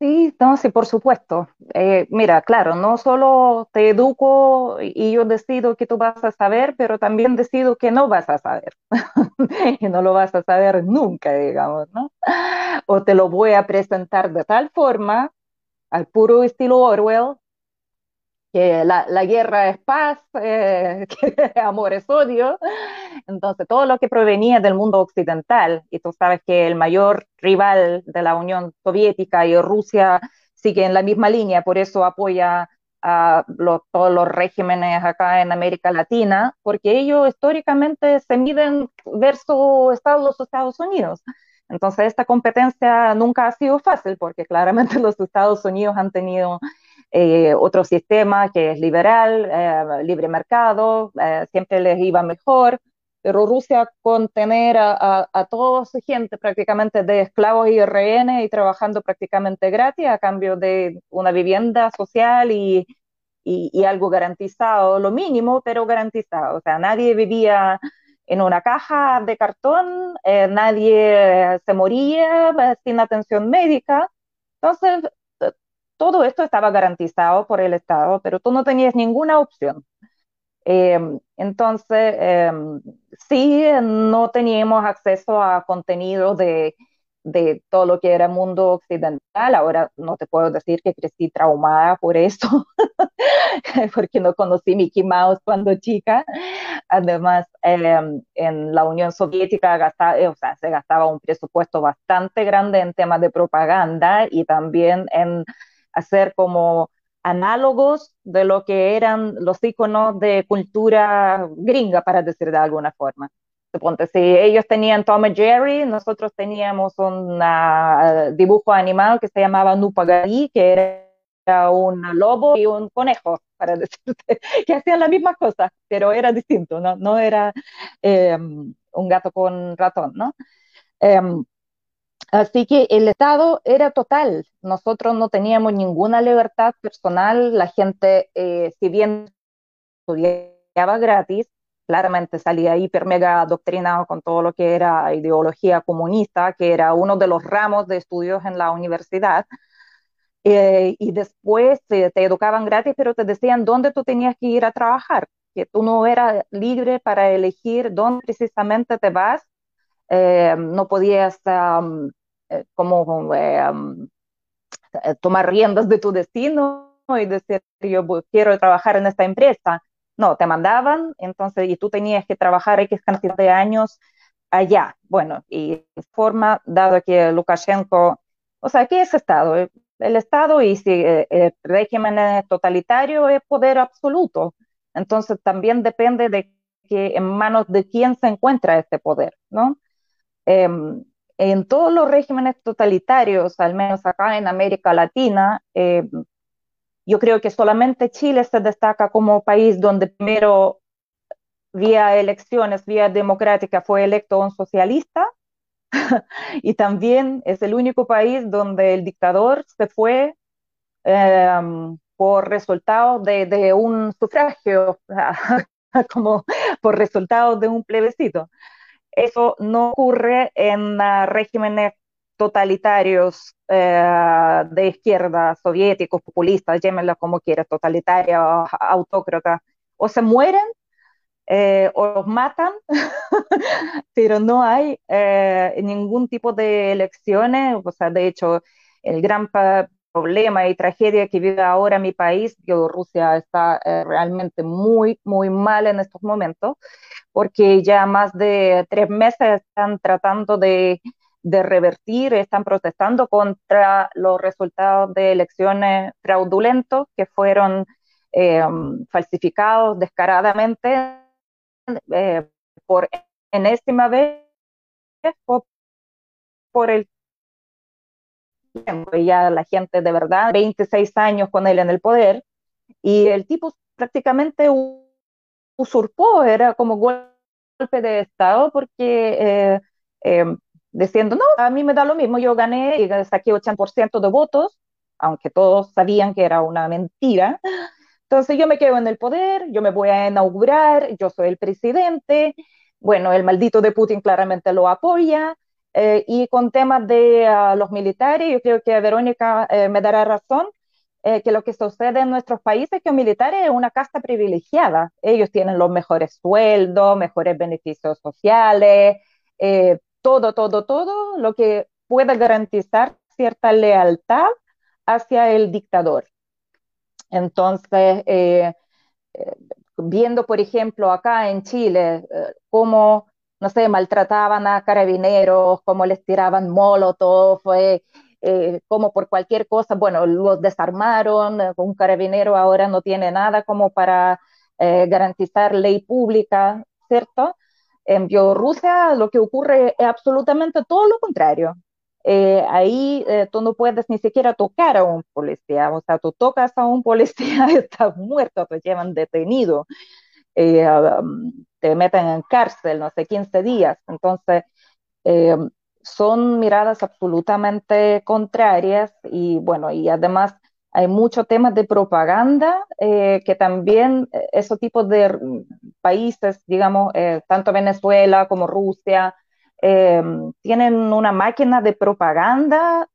Sí, no, por supuesto. Eh, mira, claro, no solo te educo y yo decido que tú vas a saber, pero también decido que no vas a saber. y no lo vas a saber nunca, digamos, ¿no? O te lo voy a presentar de tal forma, al puro estilo Orwell, que la, la, guerra es paz, eh, que amor es odio. Entonces, todo lo que provenía del mundo occidental, y tú sabes que el mayor rival de la Unión Soviética y Rusia sigue en la misma línea, por eso apoya a todos los regímenes acá en América Latina, porque ellos históricamente se miden versus Estados, Estados Unidos. Entonces, esta competencia nunca ha sido fácil, porque claramente los Estados Unidos han tenido eh, otro sistema que es liberal, eh, libre mercado, eh, siempre les iba mejor, pero Rusia con tener a, a, toda su gente prácticamente de esclavos y rehenes y trabajando prácticamente gratis a cambio de una vivienda social y, y, y algo garantizado, lo mínimo, pero garantizado. O sea, nadie vivía en una caja de cartón, nadie se moría sin atención médica. Entonces, todo esto estaba garantizado por el Estado, pero tú no tenías ninguna opción. Em, entonces, em, sí, no teníamos acceso a contenido de, de, todo lo que era mundo occidental. Ahora no te puedo decir que crecí traumada por eso, porque no conocí Mickey Mouse cuando chica. Además, em, en la Unión Soviética gastaba, o sea, se gastaba un presupuesto bastante grande en temas de propaganda y también en hacer como análogos de lo que eran los iconos de cultura gringa, para decir de alguna forma. Suponte, si ellos tenían Tom y Jerry, nosotros teníamos un uh, dibujo animal que se llamaba Nupagari, que era un lobo y un conejo, para decirte, que hacían la misma cosa, pero era distinto, no, no era eh, un gato con ratón, ¿no? Eh, Así que el Estado era total, nosotros no teníamos ninguna libertad personal, la gente, eh, si bien estudiaba gratis, claramente salía hiper mega adoctrinado con todo lo que era ideología comunista, que era uno de los ramos de estudios en la universidad. Eh, y después te educaban gratis, pero te decían dónde tú tenías que ir a trabajar, que tú no eras libre para elegir dónde precisamente te vas, eh, no podías eh, como eh, eh, tomar riendas de tu destino y decir, yo quiero trabajar en esta empresa. No, te mandaban, entonces, y tú tenías que trabajar X cantidad de años allá. Bueno, y forma, dado que Lukashenko, o sea, ¿qué es Estado? El Estado y si el régimen es totalitario es poder absoluto. Entonces también depende de que en manos de quién se encuentra este poder, ¿no? Em, en todos los regímenes totalitarios, al menos acá en América Latina, eh, yo creo que solamente Chile se destaca como país donde primero, vía elecciones, vía democrática, fue electo un socialista, y también es el único país donde el dictador se fue em, por resultado de, de, un sufragio, como por resultado de un plebiscito. Eso no ocurre en regímenes totalitarios eh, de izquierda, soviéticos, populistas, llámenlo como quieras, totalitarios, autócratas, o se mueren eh, o los matan, pero no hay eh, ningún tipo de elecciones, o sea, de hecho, el gran problema y tragedia que vive ahora mi país, Bielorrusia, está realmente muy, muy mal en estos momentos, porque ya más de tres meses están tratando de de revertir, están protestando contra los resultados de elecciones fraudulentos que fueron eh, falsificados descaradamente eh, por enésima vez por, el tiempo. Ya la gente de verdad, 26 años con él en el poder, y el tipo prácticamente usurpó, era como golpe de Estado porque eh, diciendo, no, a mí me da lo mismo, yo gané y saqué 80% de votos, aunque todos sabían que era una mentira. Entonces yo me quedo en el poder, yo me voy a inaugurar, yo soy el presidente, bueno, el maldito de Putin claramente lo apoya, eh, y con temas de ah, los militares, yo creo que Verónica eh, me dará razón, eh, que lo que sucede en nuestros países es que los militares es una casta privilegiada. Ellos tienen los mejores sueldos, mejores beneficios sociales, todo, todo, todo lo que pueda garantizar cierta lealtad hacia el dictador. Entonces, eh, eh, viendo, por ejemplo, acá en Chile, eh, cómo, no sé, maltrataban a carabineros, cómo les tiraban molotov, como por cualquier cosa, bueno, los desarmaron, un carabinero ahora no tiene nada como para garantizar ley pública, ¿cierto? En Bielorrusia lo que ocurre es absolutamente todo lo contrario. Eh, ahí eh, tú no puedes ni siquiera tocar a un policía, o sea, tú tocas a un policía, estás muerto, te llevan detenido, eh, um, te meten en cárcel, no sé, 15 días. Entonces, son miradas absolutamente contrarias y bueno, y además hay muchos temas de propaganda eh, que también eh, esos tipos de países, digamos, eh, tanto Venezuela como Rusia, tienen una máquina de propaganda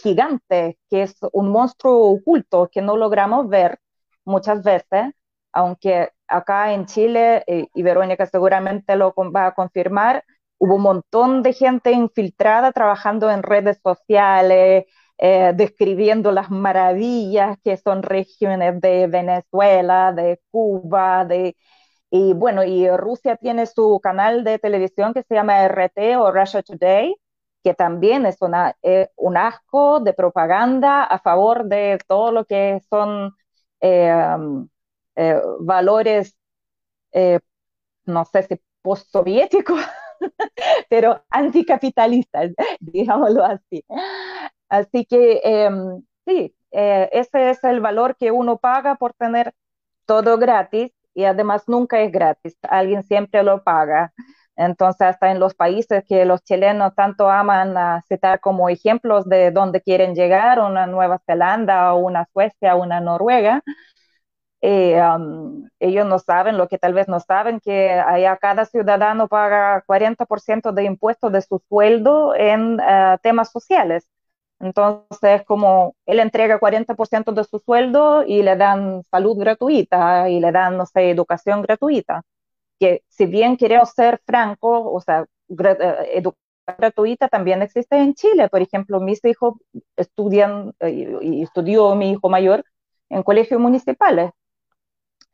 gigante, que es un monstruo oculto que no logramos ver muchas veces, aunque acá en Chile, y Verónica seguramente lo va a confirmar, hubo un montón de gente infiltrada trabajando en redes sociales, eh, describiendo las maravillas que son regiones de Venezuela, de Cuba, de, y bueno, y Rusia tiene su canal de televisión que se llama RT o Russia Today, que también es una, eh, un asco de propaganda a favor de todo lo que son eh, valores, no sé si postsoviéticos, pero anticapitalistas, digámoslo así. Así que em, sí, eh, ese es el valor que uno paga por tener todo gratis y además nunca es gratis, alguien siempre lo paga. Entonces, hasta en los países que los chilenos tanto aman a citar como ejemplos de dónde quieren llegar, una Nueva Zelanda o una Suecia una Noruega, eh, ellos no saben lo que tal vez no saben, que allá cada ciudadano paga 40% de impuestos de su sueldo en eh, temas sociales. Entonces, como él entrega 40% de su sueldo y le dan salud gratuita y le dan, no sé, educación gratuita, que si bien queremos ser francos, o sea, eh, educación gratuita también existe en Chile. Por ejemplo, mis hijos estudian eh, y estudió mi hijo mayor en colegios municipales.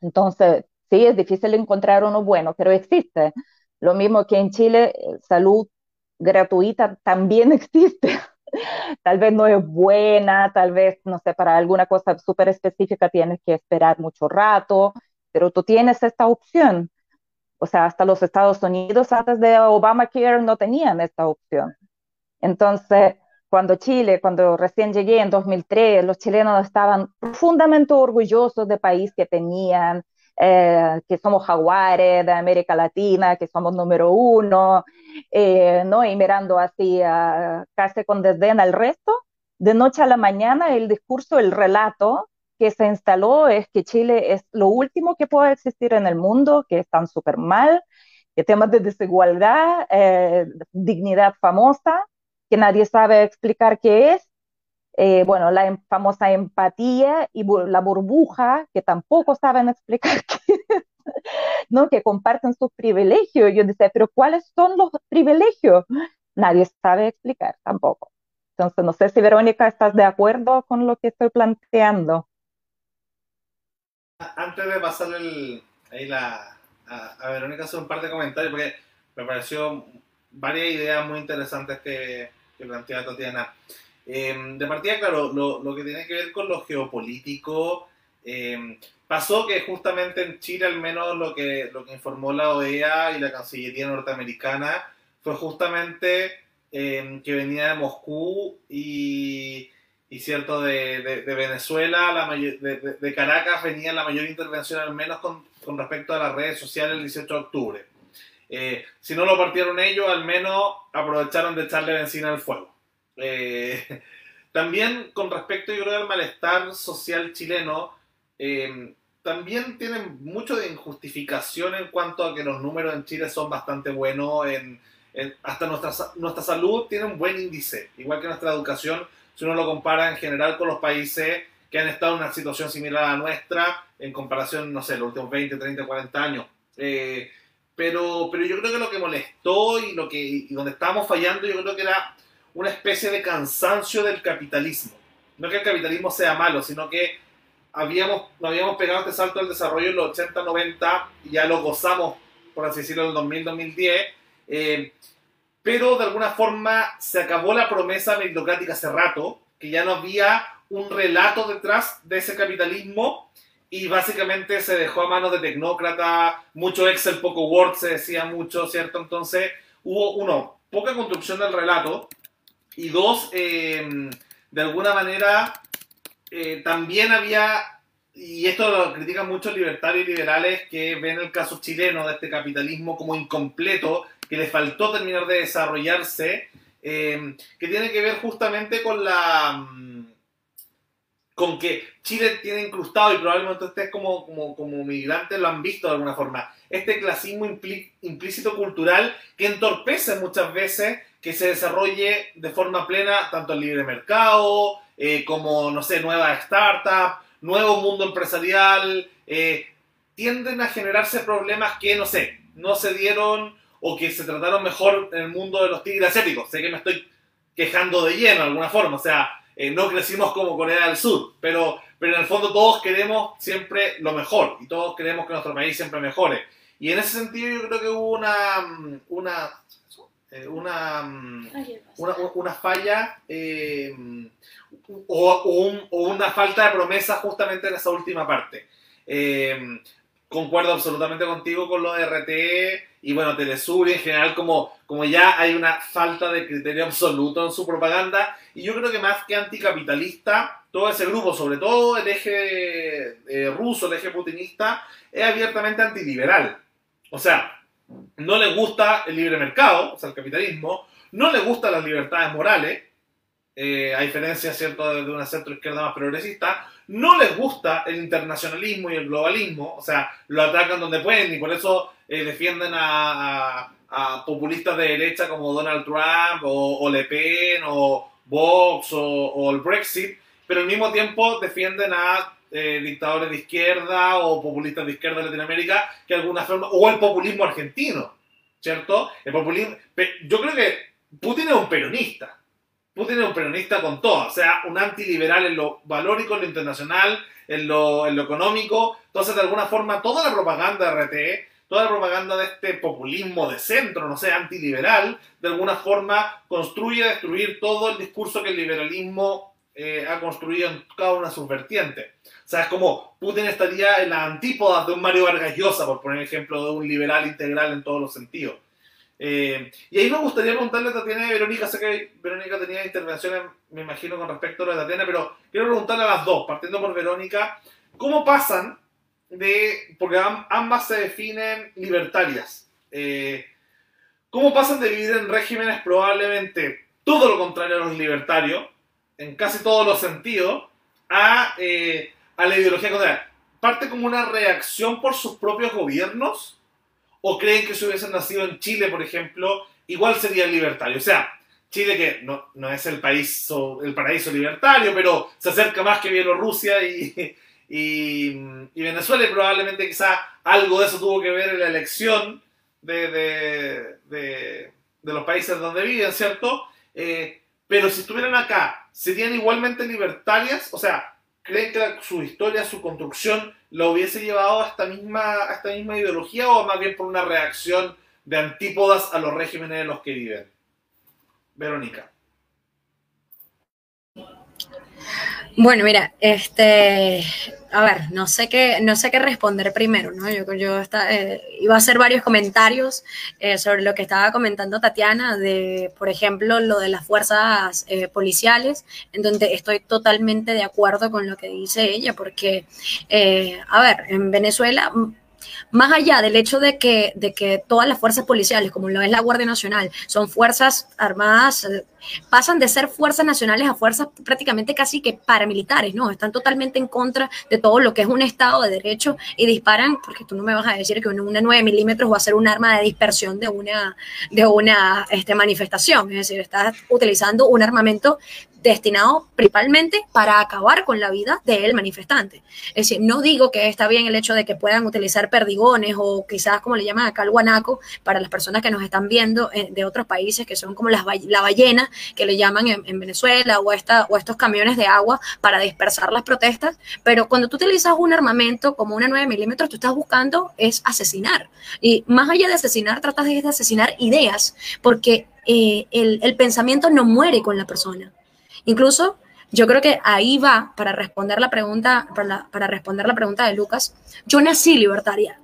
Entonces, sí, es difícil encontrar uno bueno, pero existe. Lo mismo que en Chile, eh, salud gratuita también existe tal vez no es buena, tal vez, no sé, para alguna cosa súper específica tienes que esperar mucho rato, pero tú tienes esta opción. O sea, hasta los Estados Unidos antes de Obamacare no tenían esta opción. Entonces, cuando Chile, cuando recién llegué en 2003, los chilenos estaban profundamente orgullosos del país que tenían, eh, que somos jaguares de América Latina, que somos número uno, eh, ¿no? Y mirando así casi con desdén al resto, de noche a la mañana el discurso, el relato que se instaló es que Chile es lo último que puede existir en el mundo, que están súper mal, temas de desigualdad, eh, dignidad famosa, que nadie sabe explicar qué es, eh, bueno, la em, famosa empatía y la burbuja, que tampoco saben explicar qué es, ¿no? que comparten sus privilegios. Yo decía, pero ¿cuáles son los privilegios? Nadie sabe explicar tampoco. Entonces, no sé si Verónica estás de acuerdo con lo que estoy planteando. Antes de pasar ahí la, a, Verónica hacer un par de comentarios, porque me pareció varias ideas muy interesantes que, que plantea Tatiana. Em, de partida, claro, lo, lo, que tiene que ver con lo geopolítico, em, pasó que justamente en Chile, al menos lo que, lo que informó la OEA y la Cancillería norteamericana, fue justamente em, que venía de Moscú y, y cierto, de, de, Venezuela, la de, de, Caracas venía la mayor intervención, al menos con, con respecto a las redes sociales el 18 de octubre. Eh, si no lo partieron ellos, al menos aprovecharon de echarle benzina al fuego. Eh, también con respecto, yo creo, al malestar social chileno, eh, también tienen mucho de injustificación en cuanto a que los números en Chile son bastante buenos, en, hasta nuestra, nuestra salud tiene un buen índice, igual que nuestra educación, si uno lo compara en general con los países que han estado en una situación similar a la nuestra, en comparación, no sé, los últimos 20, 30, 40 años. Eh, pero, pero yo creo que lo que molestó y, lo que, y donde estábamos fallando, yo creo que era una especie de cansancio del capitalismo. No que el capitalismo sea malo, sino que habíamos, nos habíamos pegado este salto del desarrollo en los 80, 90 y ya lo gozamos, por así decirlo, en el 2000, 2010. Eh, pero de alguna forma se acabó la promesa meritocrática hace rato, que ya no había un relato detrás de ese capitalismo y básicamente se dejó a manos de tecnócratas, mucho Excel, poco Word, se decía mucho, ¿cierto? Entonces hubo, uno, poca construcción del relato y dos, em, de alguna manera, eh, también había, y esto lo critican muchos libertarios y liberales que ven el caso chileno de este capitalismo como incompleto, que le faltó terminar de desarrollarse, em, que tiene que ver justamente con la mm, con que Chile tiene incrustado y probablemente ustedes como, como, como migrantes lo han visto de alguna forma, este clasismo implícito cultural que entorpece muchas veces que se desarrolle de forma plena tanto el libre mercado, eh, como, no sé, nueva startup, nuevo mundo empresarial, eh, tienden a generarse problemas que, no sé, no se dieron o que se trataron mejor en el mundo de los tigres asiáticos. Sé que me estoy quejando de lleno de alguna forma, o sea, eh, no crecimos como Corea del Sur, pero, pero en el fondo todos queremos siempre lo mejor y todos queremos que nuestro país siempre mejore. Y en ese sentido yo creo que hubo una, una eh, una, mm, una, una, falla eh, o, una falta de promesa justamente en esa última parte. Eh, concuerdo absolutamente contigo con lo de RTE y bueno, Telesur y en general como, como ya hay una falta de criterio absoluto en su propaganda y yo creo que más que anticapitalista, todo ese grupo, sobre todo el eje ruso, el eje putinista, es abiertamente antiliberal. O sea, no le gusta el libre mercado, o sea, el capitalismo, no le gustan las libertades morales, eh, a diferencia, ¿cierto?, de una centro izquierda más progresista, no les gusta el internacionalismo y el globalismo, o sea, lo atacan donde pueden y por eso eh, defienden a, populistas de derecha como Donald Trump o, Le Pen o Vox o, el Brexit, pero al mismo tiempo defienden a eh, dictadores de izquierda o populistas de izquierda de Latinoamérica que alguna forma, o el populismo argentino, ¿cierto? El populismo, yo creo que Putin es un peronista, Putin es un peronista con todo, o sea, un antiliberal en lo valórico, en lo internacional, en lo, económico, entonces de alguna forma toda la propaganda de RTE, toda la propaganda de este populismo de centro, no sé, antiliberal, de alguna forma construye destruir todo el discurso que el liberalismo eh, ha construido en cada una de sus vertientes. O sea, es como Putin estaría en las antípodas de un Mario Vargas Llosa, por poner ejemplo, de un liberal integral en todos los sentidos. Eh, y ahí me gustaría preguntarle a Tatiana y Verónica, sé que Verónica tenía intervenciones, me imagino, con respecto a de Tatiana, pero quiero preguntarle a las dos, partiendo por Verónica, ¿cómo pasan de, porque ambas se definen libertarias, eh, ¿cómo pasan de vivir en regímenes probablemente todo lo contrario a los libertarios, en casi todos los sentidos, a eh, a la ideología contraria. ¿Parte como una reacción por sus propios gobiernos? ¿O creen que si hubiesen nacido en Chile, por ejemplo, igual serían libertarios? O sea, Chile que no, no es el país el paraíso libertario, pero se acerca más que Bielorrusia y, y, Venezuela y probablemente quizá algo de eso tuvo que ver en la elección de, de, de, los países donde viven, ¿cierto? Eh, pero si estuvieran acá, ¿serían igualmente libertarias? O sea, ¿creen que su historia, su construcción, lo hubiese llevado a esta misma, a esta misma ideología o más bien por una reacción de antípodas a los regímenes en los que viven? Verónica. Bueno, mira, este, a ver, no sé qué, no sé qué responder primero, ¿no? Yo, yo eh, iba a hacer varios comentarios eh, sobre lo que estaba comentando Tatiana, de, por ejemplo, lo de las fuerzas eh, policiales, en donde estoy totalmente de acuerdo con lo que dice ella, porque, a ver, en Venezuela más allá del hecho de que, de que todas las fuerzas policiales, como lo es la Guardia Nacional, son fuerzas armadas, pasan de ser fuerzas nacionales a fuerzas prácticamente casi que paramilitares, ¿no? Están totalmente en contra de todo lo que es un Estado de Derecho y disparan, porque tú no me vas a decir que una 9 milímetros va a ser un arma de dispersión de una, de una este, manifestación, es decir, estás utilizando un armamento destinado principalmente para acabar con la vida del manifestante. Es decir, no digo que está bien el hecho de que puedan utilizar perdigones o quizás como le llaman acá el guanaco para las personas que nos están viendo eh, de otros países que son como las, la ballena que le llaman en, Venezuela o, esta, o estos camiones de agua para dispersar las protestas, pero cuando tú utilizas un armamento como una 9 milímetros, tú estás buscando es asesinar. Y más allá de asesinar, tratas de asesinar ideas, porque eh, el, el pensamiento no muere con la persona. Incluso yo creo que ahí va para responder la pregunta, para, responder la pregunta de Lucas. Yo nací libertaria.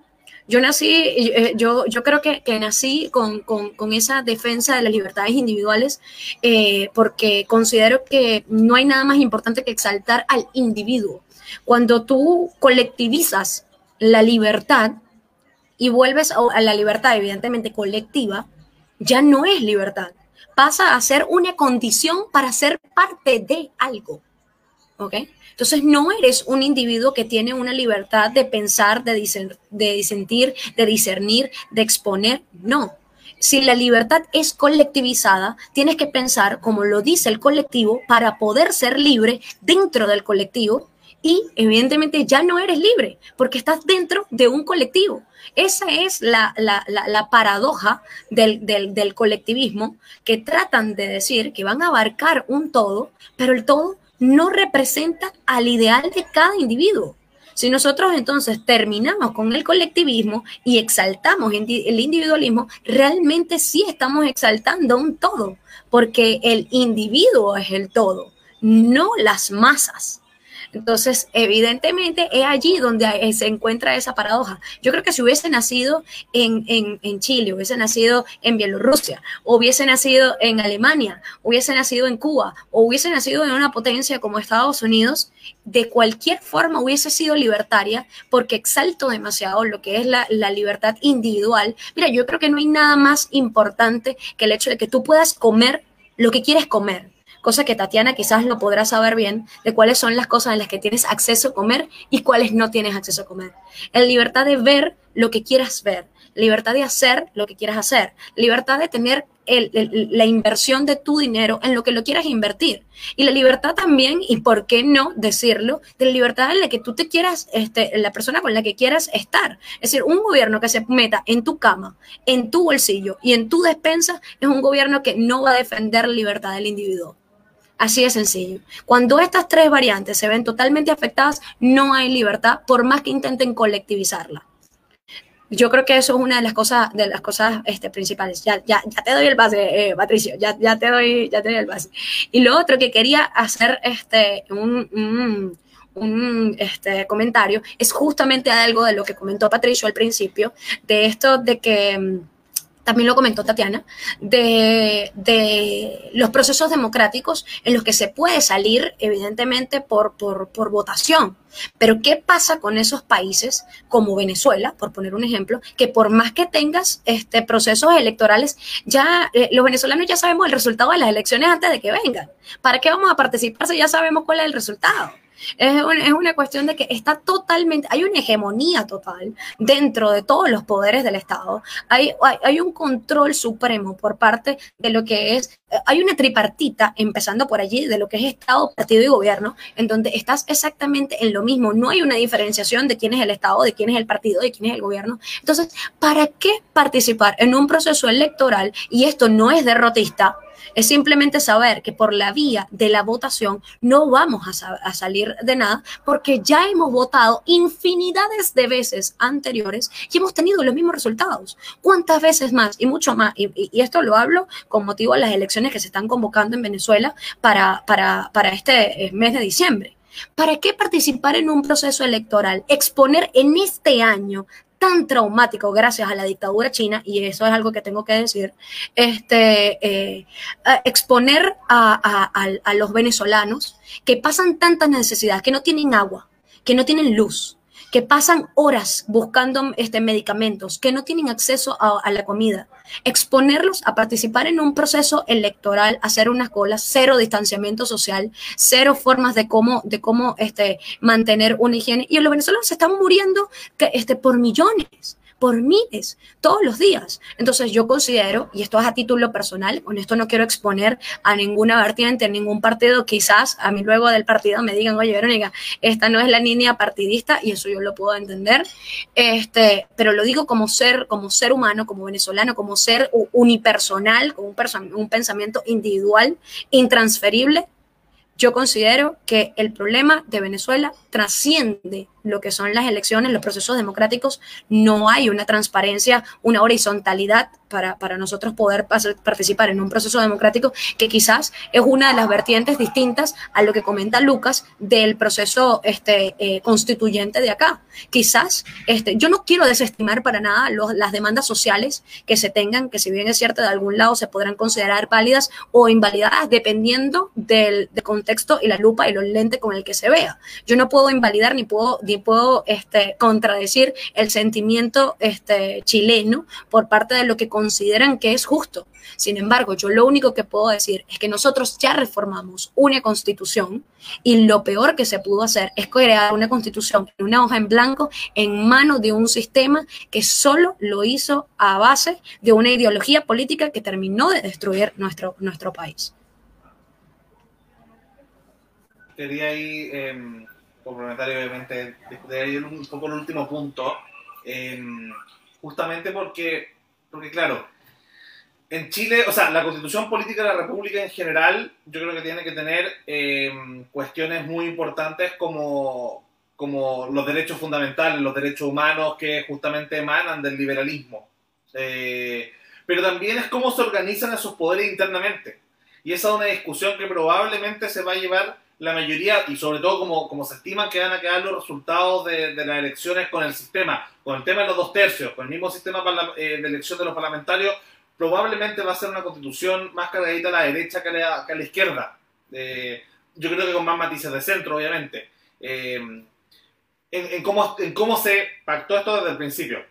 Yo nací, eh, yo, yo creo que, nací con, esa defensa de las libertades individuales eh, porque considero que no hay nada más importante que exaltar al individuo. Cuando tú colectivizas la libertad y vuelves a la libertad evidentemente colectiva, ya no es libertad, pasa a ser una condición para ser parte de algo. ¿Ok? Entonces no eres un individuo que tiene una libertad de pensar, de, disentir, de discernir, de exponer. No. Si la libertad es colectivizada, tienes que pensar como lo dice el colectivo para poder ser libre dentro del colectivo y evidentemente ya no eres libre porque estás dentro de un colectivo. Esa es la, paradoja del, colectivismo que tratan de decir que van a abarcar un todo, pero el todo no representa al ideal de cada individuo. Si nosotros entonces terminamos con el colectivismo y exaltamos el individualismo, realmente sí estamos exaltando un todo, porque el individuo es el todo, no las masas. Entonces, evidentemente es allí donde se encuentra esa paradoja. Yo creo que si hubiese nacido en, Chile, hubiese nacido en Bielorrusia, hubiese nacido en Alemania, hubiese nacido en Cuba, o hubiese nacido en una potencia como Estados Unidos, de cualquier forma hubiese sido libertaria porque exalto demasiado lo que es la, la libertad individual. Mira, yo creo que no hay nada más importante que el hecho de que tú puedas comer lo que quieres comer cosa que Tatiana quizás lo podrá saber bien, de cuáles son las cosas en las que tienes acceso a comer y cuáles no tienes acceso a comer. La libertad de ver lo que quieras ver, libertad de hacer lo que quieras hacer, libertad de tener la inversión de tu dinero en lo que lo quieras invertir. Y la libertad también, y por qué no decirlo, de la libertad en la que tú te quieras, este, la persona con la que quieras estar. Es decir, un gobierno que se meta en tu cama, en tu bolsillo y en tu despensa es un gobierno que no va a defender la libertad del individuo. Así de sencillo. Cuando estas tres variantes se ven totalmente afectadas, no hay libertad, por más que intenten colectivizarla. Yo creo que eso es una de las cosas, de las cosas este, principales. Ya, ya, ya te doy el base, eh, Patricio, ya, ya, te doy, ya te doy el base. Y lo otro que quería hacer este, un, un este, comentario es justamente algo de lo que comentó Patricio al principio, de esto de que mm, también lo comentó Tatiana, de, los procesos democráticos en los que se puede salir, evidentemente, por, por, votación. Pero, ¿qué pasa con esos países como Venezuela, por poner un ejemplo, que por más que tengas este, procesos electorales, ya eh, los venezolanos ya sabemos el resultado de las elecciones antes de que vengan? ¿Para qué vamos a participar si ya sabemos cuál es el resultado? Es una, es una cuestión de que está totalmente, hay una hegemonía total dentro de todos los poderes del Estado. Hay, hay, hay un control supremo por parte de lo que es, hay una tripartita, empezando por allí, de lo que es Estado, partido y gobierno, en donde estás exactamente en lo mismo. No hay una diferenciación de quién es el Estado, de quién es el partido, de quién es el gobierno. Entonces, ¿para qué participar en un proceso electoral? Y esto no es derrotista, es simplemente saber que por la vía de la votación no vamos a, salir de nada porque ya hemos votado infinidades de veces anteriores y hemos tenido los mismos resultados. ¿Cuántas veces más? Y mucho más. Y, esto lo hablo con motivo de las elecciones que se están convocando en Venezuela para, para, para este eh, mes de diciembre. ¿Para qué participar en un proceso electoral? Exponer en este año tan traumático gracias a la dictadura china, y eso es algo que tengo que decir, este, eh, exponer a, a los venezolanos que pasan tantas necesidades, que no tienen agua, que no tienen luz, que pasan horas buscando este, medicamentos, que no tienen acceso a, la comida, exponerlos a participar en un proceso electoral, hacer unas colas, cero distanciamiento social, cero formas de cómo, de cómo este, mantener una higiene. Y los venezolanos se están muriendo este, por millones por miles, todos los días. Entonces yo considero, y esto es a título personal, con esto no quiero exponer a ninguna vertiente, a ningún partido, quizás a mí luego del partido me digan, oye Verónica, esta no es la línea partidista, y eso yo lo puedo entender, este, pero lo digo como ser, como ser humano, como venezolano, como ser unipersonal, con un, un pensamiento individual, intransferible, yo considero que el problema de Venezuela trasciende lo que son las elecciones, los procesos democráticos, no hay una transparencia, una horizontalidad para, para nosotros poder participar en un proceso democrático que quizás es una de las vertientes distintas a lo que comenta Lucas del proceso este, eh, constituyente de acá. Quizás, este, yo no quiero desestimar para nada las demandas sociales que se tengan, que si bien es cierto de algún lado se podrán considerar válidas o invalidadas dependiendo del, del contexto y la lupa y los lentes con el que se vea. Yo no puedo invalidar ni puedo puedo este, contradecir el sentimiento este, chileno por parte de lo que consideran que es justo. Sin embargo, yo lo único que puedo decir es que nosotros ya reformamos una constitución y lo peor que se pudo hacer es crear una constitución en una hoja en blanco en manos de un sistema que solo lo hizo a base de una ideología política que terminó de destruir nuestro, nuestro país. Quería ir em, complementario, obviamente, discutir un poco el último punto, em, justamente porque, porque, claro, en Chile, o sea, la constitución política de la República en general, yo creo que tiene que tener em, cuestiones muy importantes como, como los derechos fundamentales, los derechos humanos que justamente emanan del liberalismo. Eh, pero también es cómo se organizan esos poderes internamente. Y esa es una discusión que probablemente se va a llevar la mayoría, y sobre todo como, como se estima que van a quedar los resultados de, las elecciones con el sistema, con el tema de los dos tercios, con el mismo sistema eh, de elección de los parlamentarios, probablemente va a ser una constitución más cargadita a la derecha que a la, que a la izquierda. Eh, yo creo que con más matices de centro, obviamente. Eh, en, cómo, en cómo se pactó esto desde el principio.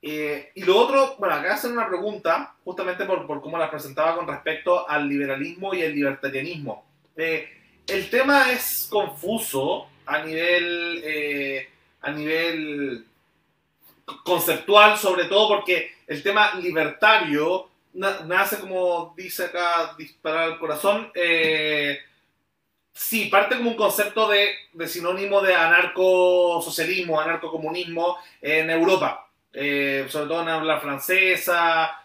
y lo otro, bueno, acá hacen una pregunta, justamente por, por cómo la presentaba con respecto al liberalismo y el libertarianismo. Eh, el tema es confuso a nivel, eh, a nivel conceptual, sobre todo porque el tema libertario nace, como dice acá, disparar al corazón. Eh, sí, parte como un concepto de, sinónimo de anarcosocialismo, anarcocomunismo en Europa. Eh, sobre todo en habla francesa,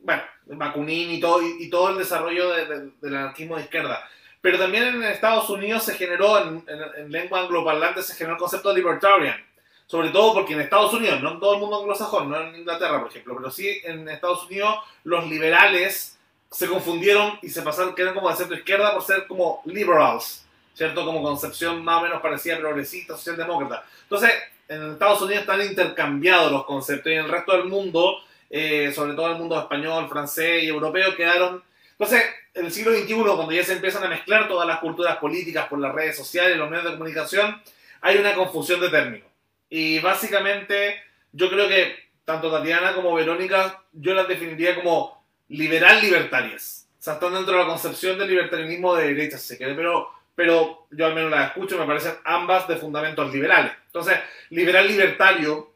bueno, Bakunin y todo, y, todo el desarrollo del anarquismo de izquierda. Pero también en Estados Unidos se generó, en, lengua angloparlante, se generó el concepto de libertarian. Sobre todo porque en Estados Unidos, no en todo el mundo anglosajón, no en Inglaterra, por ejemplo, pero sí en Estados Unidos los liberales se confundieron y se pasaron, quedaron como de centro izquierda por ser como liberals, ¿cierto? Como concepción más o menos parecida progresista, socialdemócrata. Entonces, en Estados Unidos están intercambiados los conceptos y en el resto del mundo, eh, sobre todo el mundo español, francés y europeo, quedaron entonces, en el siglo XXI, cuando ya se empiezan a mezclar todas las culturas políticas por las redes sociales, los medios de comunicación, hay una confusión de términos. Y básicamente, yo creo que tanto Tatiana como Verónica, yo las definiría como liberal libertarias. O sea, están dentro de la concepción del libertarianismo de derecha, si se quiere, pero, pero yo al menos las escucho, me parecen ambas de fundamentos liberales. Entonces, liberal libertario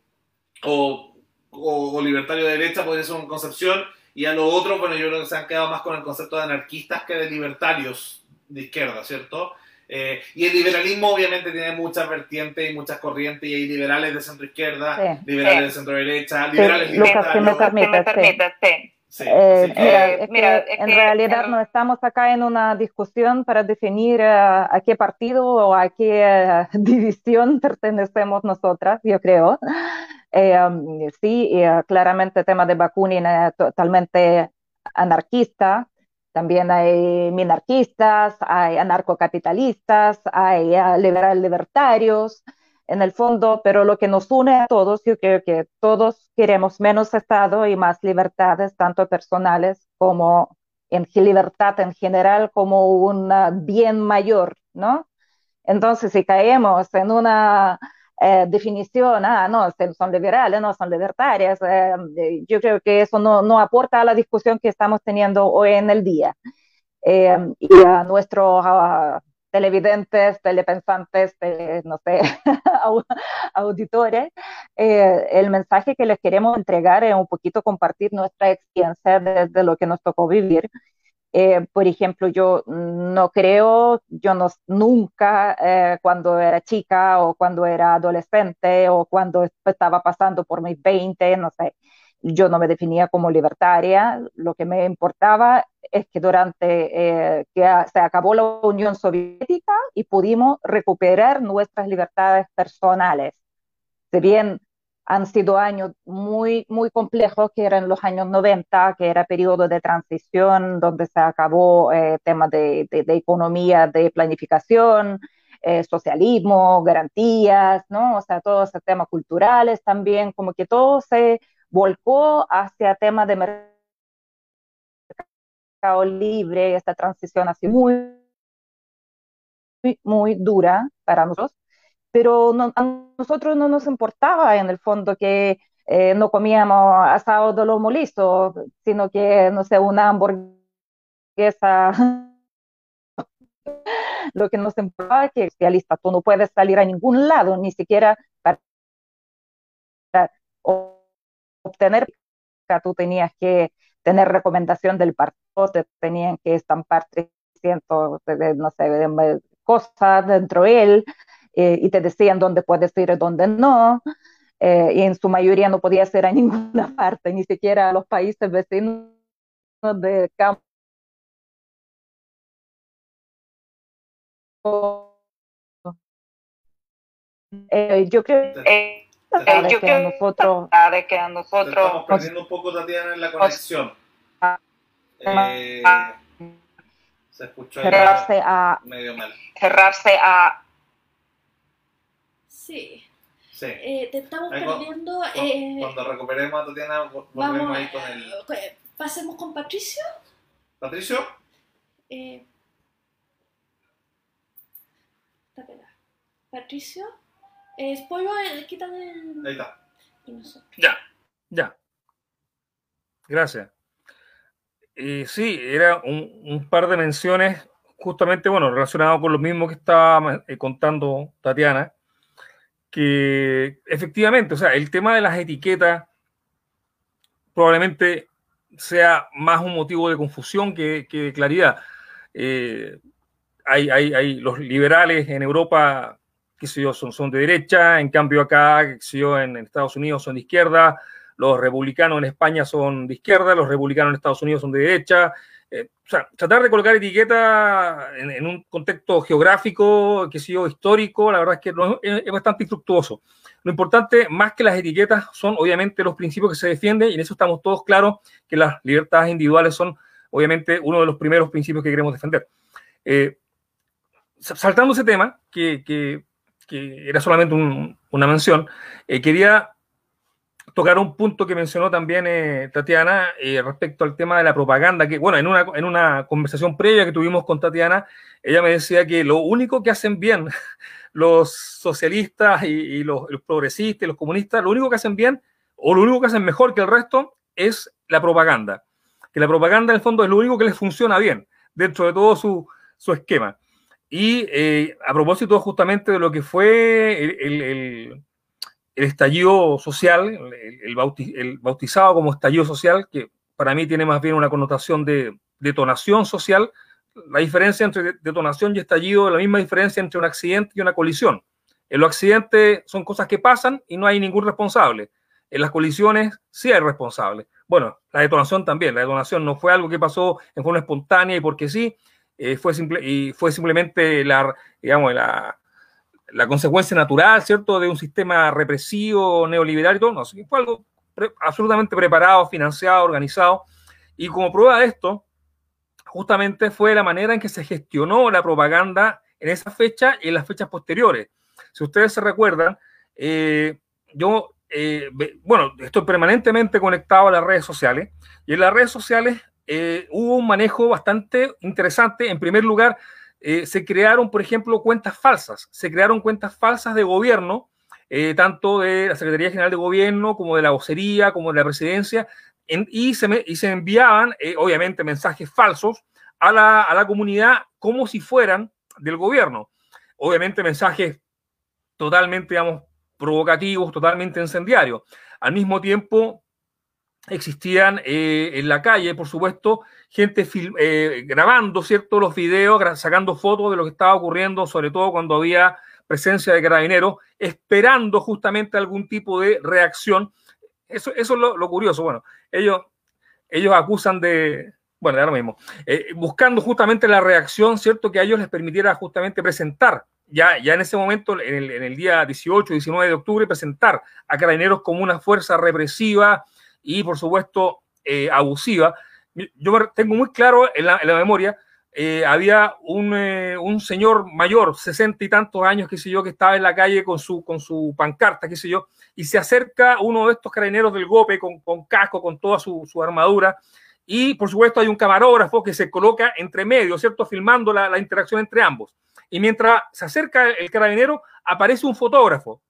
o, o, libertario de derecha puede ser una concepción, y a lo otro, bueno, yo creo que se han quedado más con el concepto de anarquistas que de libertarios de izquierda, ¿cierto? Eh, y el liberalismo obviamente tiene muchas vertientes y muchas corrientes, y hay liberales de centro izquierda, liberales de centro derecha, liberales libertarios. Eh, eh, mira, en realidad no estamos acá en una discusión para definir a qué partido o a qué división pertenecemos nosotras, yo creo. Um, sí, claramente el tema de Bakunin es totalmente anarquista, también hay minarquistas, hay anarcocapitalistas, hay liberal libertarios, en el fondo, pero lo que nos une a todos, yo creo que todos queremos menos Estado y más libertades, tanto personales como en libertad en general, como un bien mayor, ¿no? Entonces, si caemos en una eh, definición, ah, no, son liberales, no son libertarias, eh, yo creo que eso no, no, aporta a la discusión que estamos teniendo hoy en el día. Eh, y a nuestro televidentes, telepensantes, no sé, auditores, eh, el mensaje que les queremos entregar es un poquito compartir nuestra experiencia desde lo que nos tocó vivir. Eh, por ejemplo, yo no creo, yo no, nunca eh, cuando era chica o cuando era adolescente o cuando estaba pasando por mis 20, no sé, yo no me definía como libertaria, lo que me importaba es que durante eh, que se acabó la Unión Soviética y pudimos recuperar nuestras libertades personales. Si bien han sido años muy, muy complejos, que eran los años 90, que era periodo de transición, donde se acabó eh, temas de, economía, de planificación, eh, socialismo, garantías, ¿no? O sea, todos esos temas culturales también, como que todo se volcó hacia temas de mercado libre, esta transición así muy, muy, muy dura para nosotros, pero a nosotros no nos importaba en el fondo que eh, no comíamos asado de lomo listo, sino que, no sé, una hamburguesa. Lo que nos importaba es que, especialista, tú no puedes salir a ningún lado, ni siquiera para obtener, tú tenías que tener recomendación del partido, te tenían que estampar 300, no sé, cosas dentro de él, eh, y te decían dónde puedes ir y dónde no, eh, y en su mayoría no podías ir a ninguna parte, ni siquiera a los países vecinos de campo. Eh, yo creo que de yo que nosotros, de que a nosotros estamos perdiendo un poco Tatiana en la conexión. Eh, se escuchó cerrarse a medio mal. Cerrarse a Sí. Sí. Eh, te estamos Ahí perdiendo. Cuando, eh, cuando recuperemos a Tatiana, volvemos vamos, ahí con el. eh, Pasemos con Patricio. ¿Patricio? Eh. Patricio. Eh, pollo, eh, el. Ahí está. Y nosotros. Ya, ya. Gracias. Sí, era un, un par de menciones justamente, bueno, relacionado con lo mismo que estaba eh, contando Tatiana, que efectivamente, o sea, el tema de las etiquetas probablemente sea más un motivo de confusión que, que de claridad. Eh, hay, hay, hay, los liberales en Europa, qué sé yo, son, son de derecha, en cambio acá, qué sé yo, en Estados Unidos son de izquierda, los republicanos en España son de izquierda, los republicanos en Estados Unidos son de derecha. Eh, o sea, tratar de colocar etiqueta en, un contexto geográfico, que sé yo, histórico, la verdad es que no, es, es, bastante infructuoso. Lo importante, más que las etiquetas, son obviamente los principios que se defienden, y en eso estamos todos claros que las libertades individuales son obviamente uno de los primeros principios que queremos defender. Eh, saltando ese tema, que, que, era solamente un, una mención, eh, quería tocar un punto que mencionó también eh, Tatiana eh, respecto al tema de la propaganda, que bueno, en una, en una conversación previa que tuvimos con Tatiana, ella me decía que lo único que hacen bien los socialistas y, los, progresistas y los comunistas, lo único que hacen bien o lo único que hacen mejor que el resto es la propaganda. Que la propaganda en el fondo es lo único que les funciona bien dentro de todo su, su esquema. y a propósito justamente de lo que fue el, estallido social, el, bautizado como estallido social, que para mí tiene más bien una connotación de detonación social, la diferencia entre detonación y estallido es la misma diferencia entre un accidente y una colisión. En los accidentes son cosas que pasan y no hay ningún responsable. En las colisiones sí hay responsable. Bueno, la detonación también. La detonación no fue algo que pasó en forma espontánea y porque sí, eh, fue, simple, y fue simplemente la, digamos, la, la consecuencia natural, ¿cierto?, de un sistema represivo, neoliberal y todo. No, fue algo absolutamente preparado, financiado, organizado. Y como prueba de esto, justamente fue la manera en que se gestionó la propaganda en esa fecha y en las fechas posteriores. Si ustedes se recuerdan, eh, yo, eh, bueno, estoy permanentemente conectado a las redes sociales y en las redes sociales eh, hubo un manejo bastante interesante. En primer lugar, se crearon, por ejemplo, cuentas falsas. Se crearon cuentas falsas de gobierno, tanto de la Secretaría General de Gobierno como de la vocería, como de la presidencia, y, se y, se enviaban, obviamente, mensajes falsos a la, a la comunidad como si fueran del gobierno. Obviamente, mensajes totalmente, digamos, provocativos, totalmente incendiarios. Al mismo tiempo, existían eh, en la calle, por supuesto, gente eh, grabando, ¿cierto?, los videos, sacando fotos de lo que estaba ocurriendo, sobre todo cuando había presencia de carabineros, esperando justamente algún tipo de reacción. Eso, eso es lo, curioso. Bueno, ellos, ellos acusan de, bueno, ahora mismo, eh, buscando justamente la reacción, ¿cierto?, que a ellos les permitiera justamente presentar ya, ya en ese momento, en el, en el día 18, 19 de octubre, presentar a carabineros como una fuerza represiva y, por supuesto, eh, abusiva. Yo tengo muy claro en la, memoria, eh, había un, eh, un, señor mayor, sesenta y tantos años, qué sé yo, que estaba en la calle con su, con su pancarta, qué sé yo, y se acerca uno de estos carabineros del GOPE con, con casco, con toda su, su, armadura, y por supuesto hay un camarógrafo que se coloca entre medio, ¿cierto?, filmando la, la interacción entre ambos. Y mientras se acerca el carabinero, aparece un fotógrafo.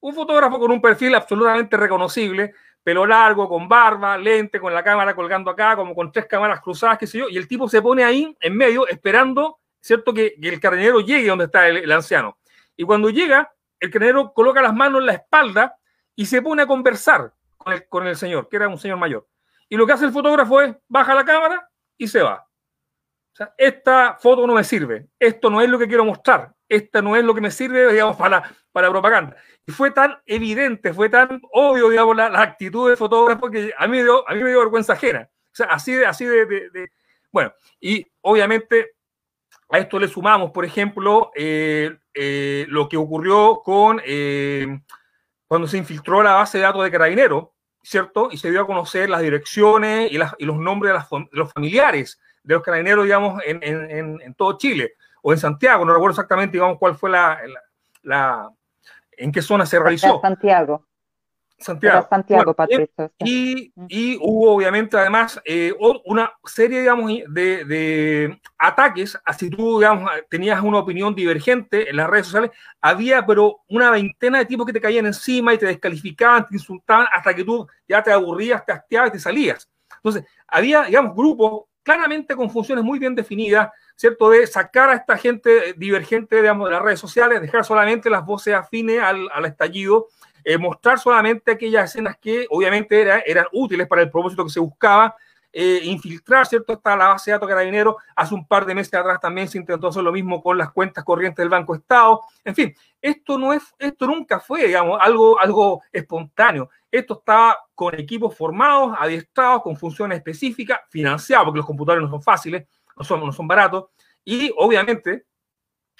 Un fotógrafo con un perfil absolutamente reconocible, pelo largo, con barba, lente, con la cámara colgando acá, como con tres cámaras cruzadas, qué sé yo, y el tipo se pone ahí en medio esperando, ¿cierto?, que, el carabinero llegue donde está el, anciano. Y cuando llega, el carabinero coloca las manos en la espalda y se pone a conversar con el, con el señor, que era un señor mayor. Y lo que hace el fotógrafo es baja la cámara y se va esta foto no me sirve, esto no es lo que quiero mostrar, esta no es lo que me sirve, digamos, para, para propaganda. Y fue tan evidente, fue tan obvio, digamos, la, actitud del fotógrafo que a mí, dio, a mí me dio vergüenza ajena. O sea, así de, así de, bueno, y obviamente a esto le sumamos, por ejemplo, eh, eh, lo que ocurrió con eh, cuando se infiltró la base de datos de Carabinero, ¿cierto? Y se dio a conocer las direcciones y, las, y los nombres de, de los familiares de los carabineros, digamos, en, en, en, todo Chile o en Santiago, no recuerdo exactamente, digamos, cuál fue la, la, en qué zona se realizó. Santiago. Santiago. Santiago, y, y, hubo obviamente además eh, una serie, digamos, de, de, ataques, así tú, digamos, tenías una opinión divergente en las redes sociales, había pero una veintena de tipos que te caían encima y te descalificaban, te insultaban, hasta que tú ya te aburrías, te hasteabas y te salías. Entonces, había, digamos, grupos claramente con funciones muy bien definidas, ¿cierto? De sacar a esta gente divergente, digamos, de las redes sociales, dejar solamente las voces afines al, al estallido, eh, mostrar solamente aquellas escenas que obviamente era, eran útiles para el propósito que se buscaba, eh, infiltrar, ¿cierto? Está la base de datos carabinero. Hace un par de meses atrás también se intentó hacer lo mismo con las cuentas corrientes del Banco Estado. En fin, esto no es, esto nunca fue, digamos, algo, algo espontáneo. Esto estaba con equipos formados, adiestrados, con funciones específicas, financiados, porque los computadores no son fáciles, no son, no son baratos, y obviamente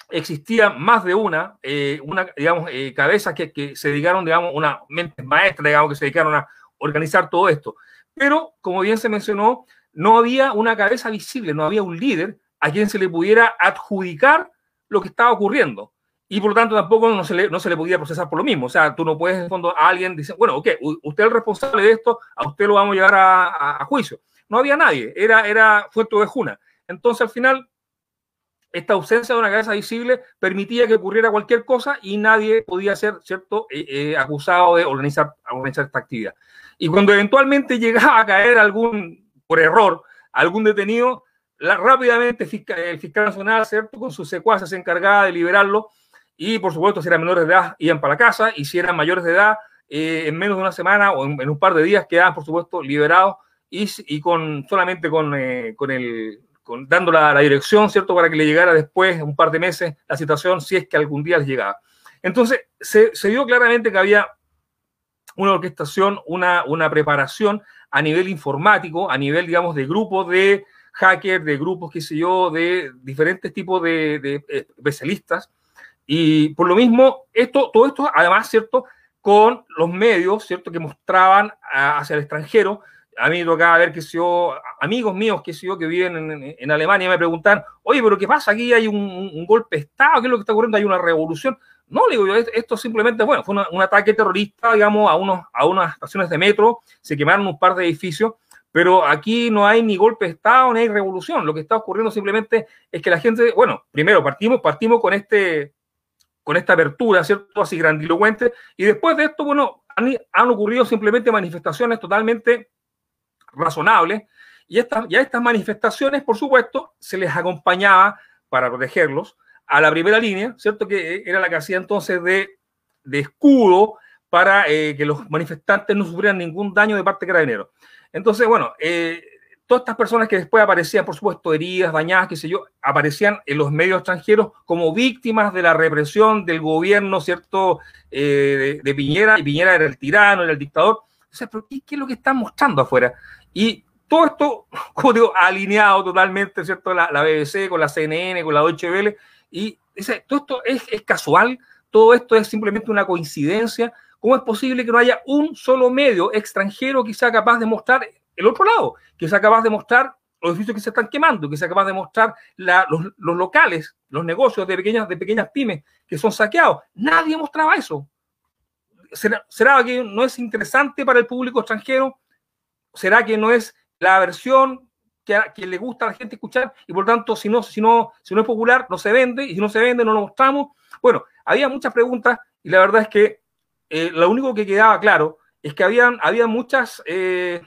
existía más de una, eh, una digamos, eh, cabezas que, que, se dedicaron, digamos, una mente maestra, digamos, que se dedicaron a organizar todo esto. Pero, como bien se mencionó, no había una cabeza visible, no había un líder a quien se le pudiera adjudicar lo que estaba ocurriendo y por lo tanto tampoco no se, le, no se le podía procesar por lo mismo. O sea, tú no puedes, en fondo, a alguien decir, bueno, ok, usted es el responsable de esto, a usted lo vamos a llevar a, juicio. No había nadie, era, era fue de Juna. Entonces, al final, esta ausencia de una cabeza visible permitía que ocurriera cualquier cosa y nadie podía ser, ¿cierto?, eh, eh, acusado de organizar, organizar esta actividad. Y cuando eventualmente llegaba a caer algún, por error, algún detenido, rápidamente el fiscal nacional, ¿cierto? Con sus secuaces se encargaba de liberarlo y, por supuesto, si eran menores de edad, iban para casa y si eran mayores de edad, eh, en menos de una semana o en, un par de días quedaban, por supuesto, liberados y, y con solamente con, eh, con el con, dando la, la, dirección, ¿cierto? Para que le llegara después, un par de meses, la situación, si es que algún día les llegaba. Entonces, se vio claramente que había una orquestación, una, una preparación a nivel informático, a nivel, digamos, de grupos de hackers, de grupos, qué sé yo, de diferentes tipos de, eh, especialistas. Y por lo mismo, esto, todo esto, además, ¿cierto? Con los medios, ¿cierto? Que mostraban hacia el extranjero. A mí me tocaba ver que yo, amigos míos, que yo, que viven en, en, Alemania, me preguntan, oye, pero ¿qué pasa? Aquí hay un, golpe de Estado, ¿qué es lo que está ocurriendo? Hay una revolución. No, digo yo, esto simplemente, bueno, fue una, un ataque terrorista, digamos, a, unos, a unas estaciones de metro, se quemaron un par de edificios, pero aquí no hay ni golpe de Estado, ni hay revolución. Lo que está ocurriendo simplemente es que la gente, bueno, primero partimos, partimos con, este, con esta apertura, ¿cierto? Así grandilocuente, y después de esto, bueno, han, han ocurrido simplemente manifestaciones totalmente razonables, y, estas, y a estas manifestaciones, por supuesto, se les acompañaba para protegerlos a la primera línea, ¿cierto? Que era la que hacía entonces de, escudo para eh, que los manifestantes no sufrieran ningún daño de parte de carabineros. Entonces, bueno, eh, todas estas personas que después aparecían, por supuesto, heridas, dañadas, qué sé yo, aparecían en los medios extranjeros como víctimas de la represión del gobierno, ¿cierto? Eh, de, Piñera, y Piñera era el tirano, era el dictador. O sea, ¿pero qué, qué es lo que están mostrando afuera? Y todo esto, como digo, alineado totalmente, ¿cierto? La, la BBC, con la CNN, con la Deutsche Welle, y dice, todo esto es, casual, todo esto es simplemente una coincidencia. ¿Cómo es posible que no haya un solo medio extranjero que sea capaz de mostrar el otro lado, que sea capaz de mostrar los edificios que se están quemando, que sea capaz de mostrar los, los, locales, los negocios de pequeñas, de pequeñas pymes que son saqueados? Nadie mostraba eso. ¿Será, ¿Será que no es interesante para el público extranjero? ¿Será que no es la versión que, le gusta a la gente escuchar y por tanto si no, si, no, si no es popular no se vende y si no se vende no lo mostramos. Bueno, había muchas preguntas y la verdad es que eh, lo único que quedaba claro es que habían, había muchas eh,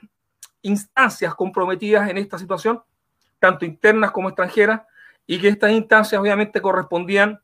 instancias comprometidas en esta situación, tanto internas como extranjeras, y que estas instancias obviamente correspondían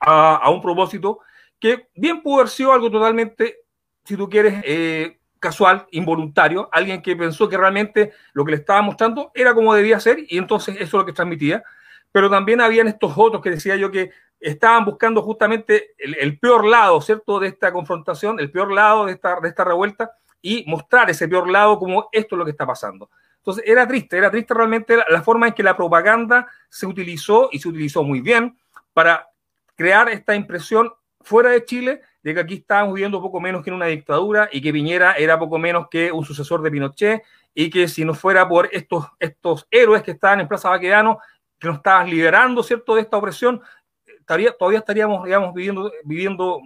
a, a un propósito que bien pudo haber sido algo totalmente, si tú quieres, eh, casual, involuntario, alguien que pensó que realmente lo que le estaba mostrando era como debía ser y entonces eso es lo que transmitía. Pero también habían estos otros que decía yo que estaban buscando justamente el, peor lado, ¿cierto?, de esta confrontación, el peor lado de esta, de esta revuelta y mostrar ese peor lado como esto es lo que está pasando. Entonces era triste, era triste realmente la forma en que la propaganda se utilizó y se utilizó muy bien para crear esta impresión fuera de Chile de que aquí estábamos viviendo poco menos que en una dictadura y que Piñera era poco menos que un sucesor de Pinochet y que si no fuera por estos, estos héroes que estaban en Plaza Baquedano, que nos estaban liberando, ¿cierto?, de esta opresión, estaría, todavía estaríamos, digamos, viviendo, viviendo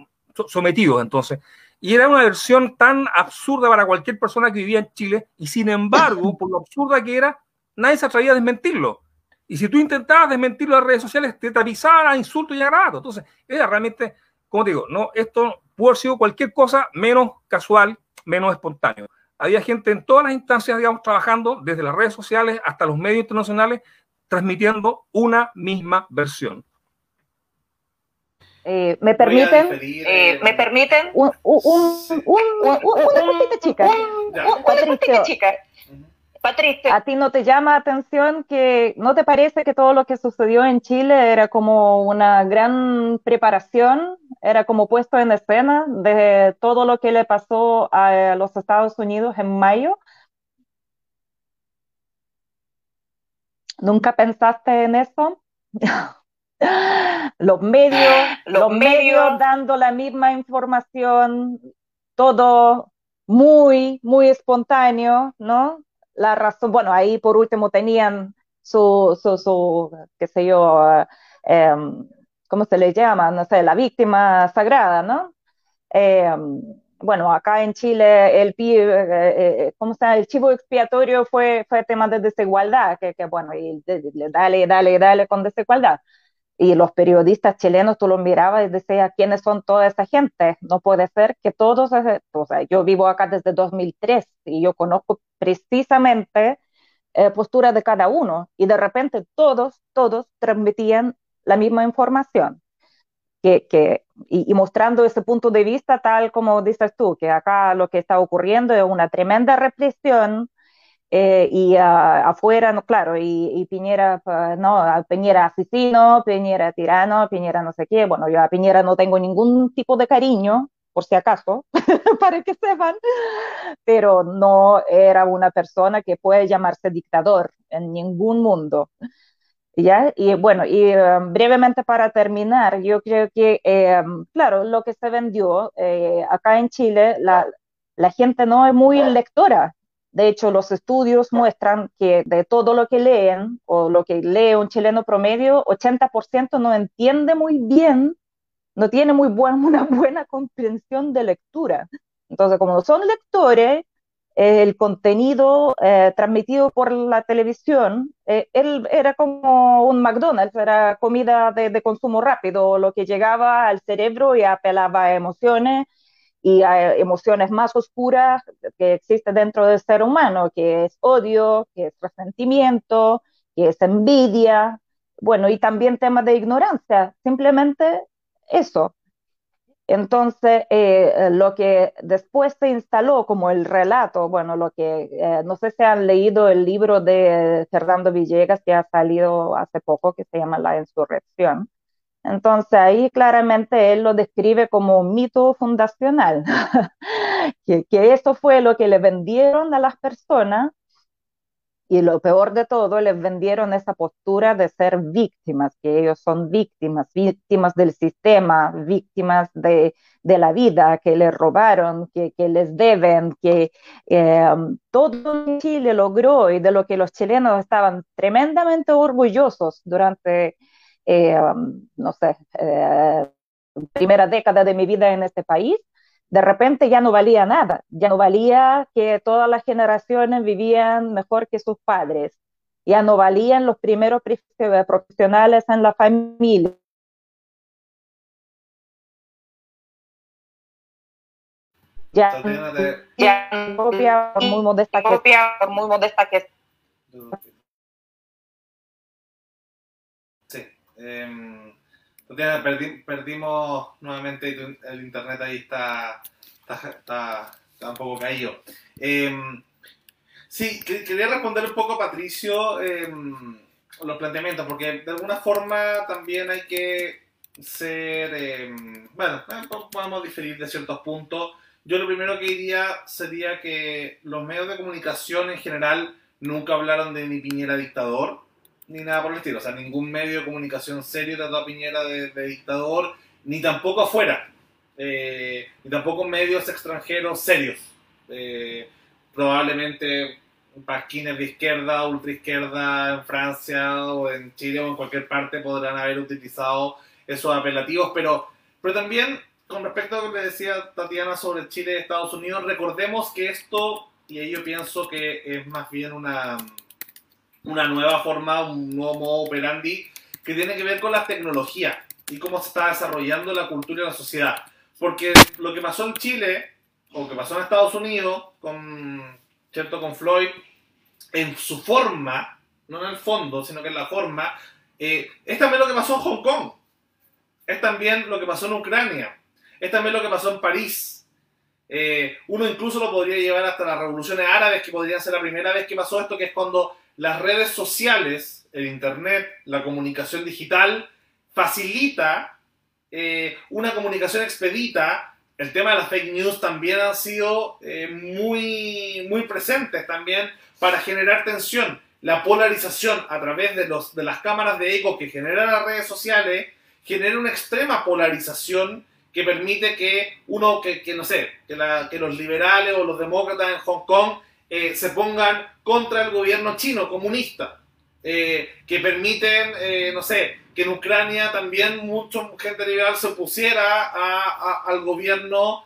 sometidos entonces. Y era una versión tan absurda para cualquier persona que vivía en Chile y sin embargo, por lo absurda que era, nadie se atrevía a desmentirlo. Y si tú intentabas desmentirlo en las redes sociales, te tapizaban a insultos y agravados. Entonces, era realmente como digo, no, esto pudo haber sido cualquier cosa menos casual, menos espontáneo. Había gente en todas las instancias, digamos, trabajando, desde las redes sociales hasta los medios internacionales, transmitiendo una misma versión. Eh, ¿Me permiten? Eh, ¿Me permiten? Un, un, un, un, una chica. Patricia. ¿A ti no te llama atención que no te parece que todo lo que sucedió en Chile era como una gran preparación, era como puesto en escena de todo lo que le pasó a los Estados Unidos en mayo? ¿Nunca pensaste en eso? los medios, los, los medios, medios dando la misma información, todo muy, muy espontáneo, ¿no? la razón, bueno, ahí por último tenían su, su, su qué sé yo, uh, eh, ¿cómo se le llama? No sé, la víctima sagrada, ¿no? Eh, bueno, acá en Chile el, eh, ¿cómo se llama? el chivo expiatorio fue, fue tema de desigualdad, que, que bueno, y dale, dale, dale con desigualdad. Y los periodistas chilenos, tú los mirabas y decías, ¿quiénes son toda esa gente? No puede ser que todos, o sea, yo vivo acá desde 2003 y yo conozco precisamente eh, postura de cada uno y de repente todos, todos transmitían la misma información. Que, que y, mostrando ese punto de vista tal como dices tú, que acá lo que está ocurriendo es una tremenda represión eh, y afuera, no, claro, y, y, Piñera, pues, no, Piñera asesino, Piñera tirano, Piñera no sé qué, bueno, yo a Piñera no tengo ningún tipo de cariño, por si acaso, para que sepan, pero no era una persona que puede llamarse dictador en ningún mundo. ¿Ya? Y bueno, y um, brevemente para terminar, yo creo que, eh, claro, lo que se vendió eh, acá en Chile, la, la gente no es muy lectora. De hecho, los estudios muestran que de todo lo que leen o lo que lee un chileno promedio, 80% no entiende muy bien no tiene muy buena, una buena comprensión de lectura. Entonces, como son lectores, el contenido eh, transmitido por la televisión, eh, él era como un McDonald's, era comida de, consumo rápido, lo que llegaba al cerebro y apelaba a emociones y a emociones más oscuras que existen dentro del ser humano, que es odio, que es resentimiento, que es envidia, bueno, y también temas de ignorancia. Simplemente eso. Entonces, eh, lo que después se instaló como el relato, bueno, lo que, eh, no sé si han leído el libro de Fernando Villegas que ha salido hace poco, que se llama La Insurrección. Entonces, ahí claramente él lo describe como un mito fundacional, que, que eso fue lo que le vendieron a las personas y lo peor de todo, les vendieron esa postura de ser víctimas, que ellos son víctimas, víctimas del sistema, víctimas de, de la vida, que les robaron, que, que les deben, que eh, todo Chile logró y de lo que los chilenos estaban tremendamente orgullosos durante, eh, no sé, eh, primera década de mi vida en este país, de repente ya no valía nada, ya no valía que todas las generaciones vivían mejor que sus padres, ya no valían los primeros profesionales en la familia. Ya, ya copia por muy modesta que, por muy modesta que Sí. Eh, perdimos nuevamente el internet ahí está, está, un poco caído. Em, sí, quería responder un poco a Patricio em, los planteamientos, porque de alguna forma también hay que ser, em, bueno, eh, podemos diferir de ciertos puntos. Yo lo primero que diría sería que los medios de comunicación en general nunca hablaron de ni Piñera dictador ni nada por el estilo. O sea, ningún medio de comunicación serio trató a Piñera de, dictador, ni tampoco afuera, eh, ni tampoco medios extranjeros serios. Eh, probablemente pasquines de izquierda, ultra izquierda en Francia o en Chile o en cualquier parte podrán haber utilizado esos apelativos, pero, pero también con respecto a lo que decía Tatiana sobre Chile y Estados Unidos, recordemos que esto, y ahí yo pienso que es más bien una, una nueva forma, un nuevo modo operandi que tiene que ver con la tecnología y cómo se está desarrollando la cultura y la sociedad. Porque lo que pasó en Chile, o que pasó en Estados Unidos, con, ¿cierto? con Floyd, en su forma, no en el fondo, sino que en la forma, eh, es también lo que pasó en Hong Kong, es también lo que pasó en Ucrania, es también lo que pasó en París. Eh, uno incluso lo podría llevar hasta las revoluciones árabes, que podrían ser la primera vez que pasó esto, que es cuando las redes sociales, el Internet, la comunicación digital, facilita eh, una comunicación expedita. El tema de las fake news también han sido eh, muy, muy presentes también para generar tensión. La polarización a través de, los, de las cámaras de eco que generan las redes sociales genera una extrema polarización que permite que uno, que, que no sé, que, que los liberales o los demócratas en Hong Kong eh, se pongan contra el gobierno chino comunista, eh, que permiten, eh, no sé, que en Ucrania también mucha gente liberal se opusiera al gobierno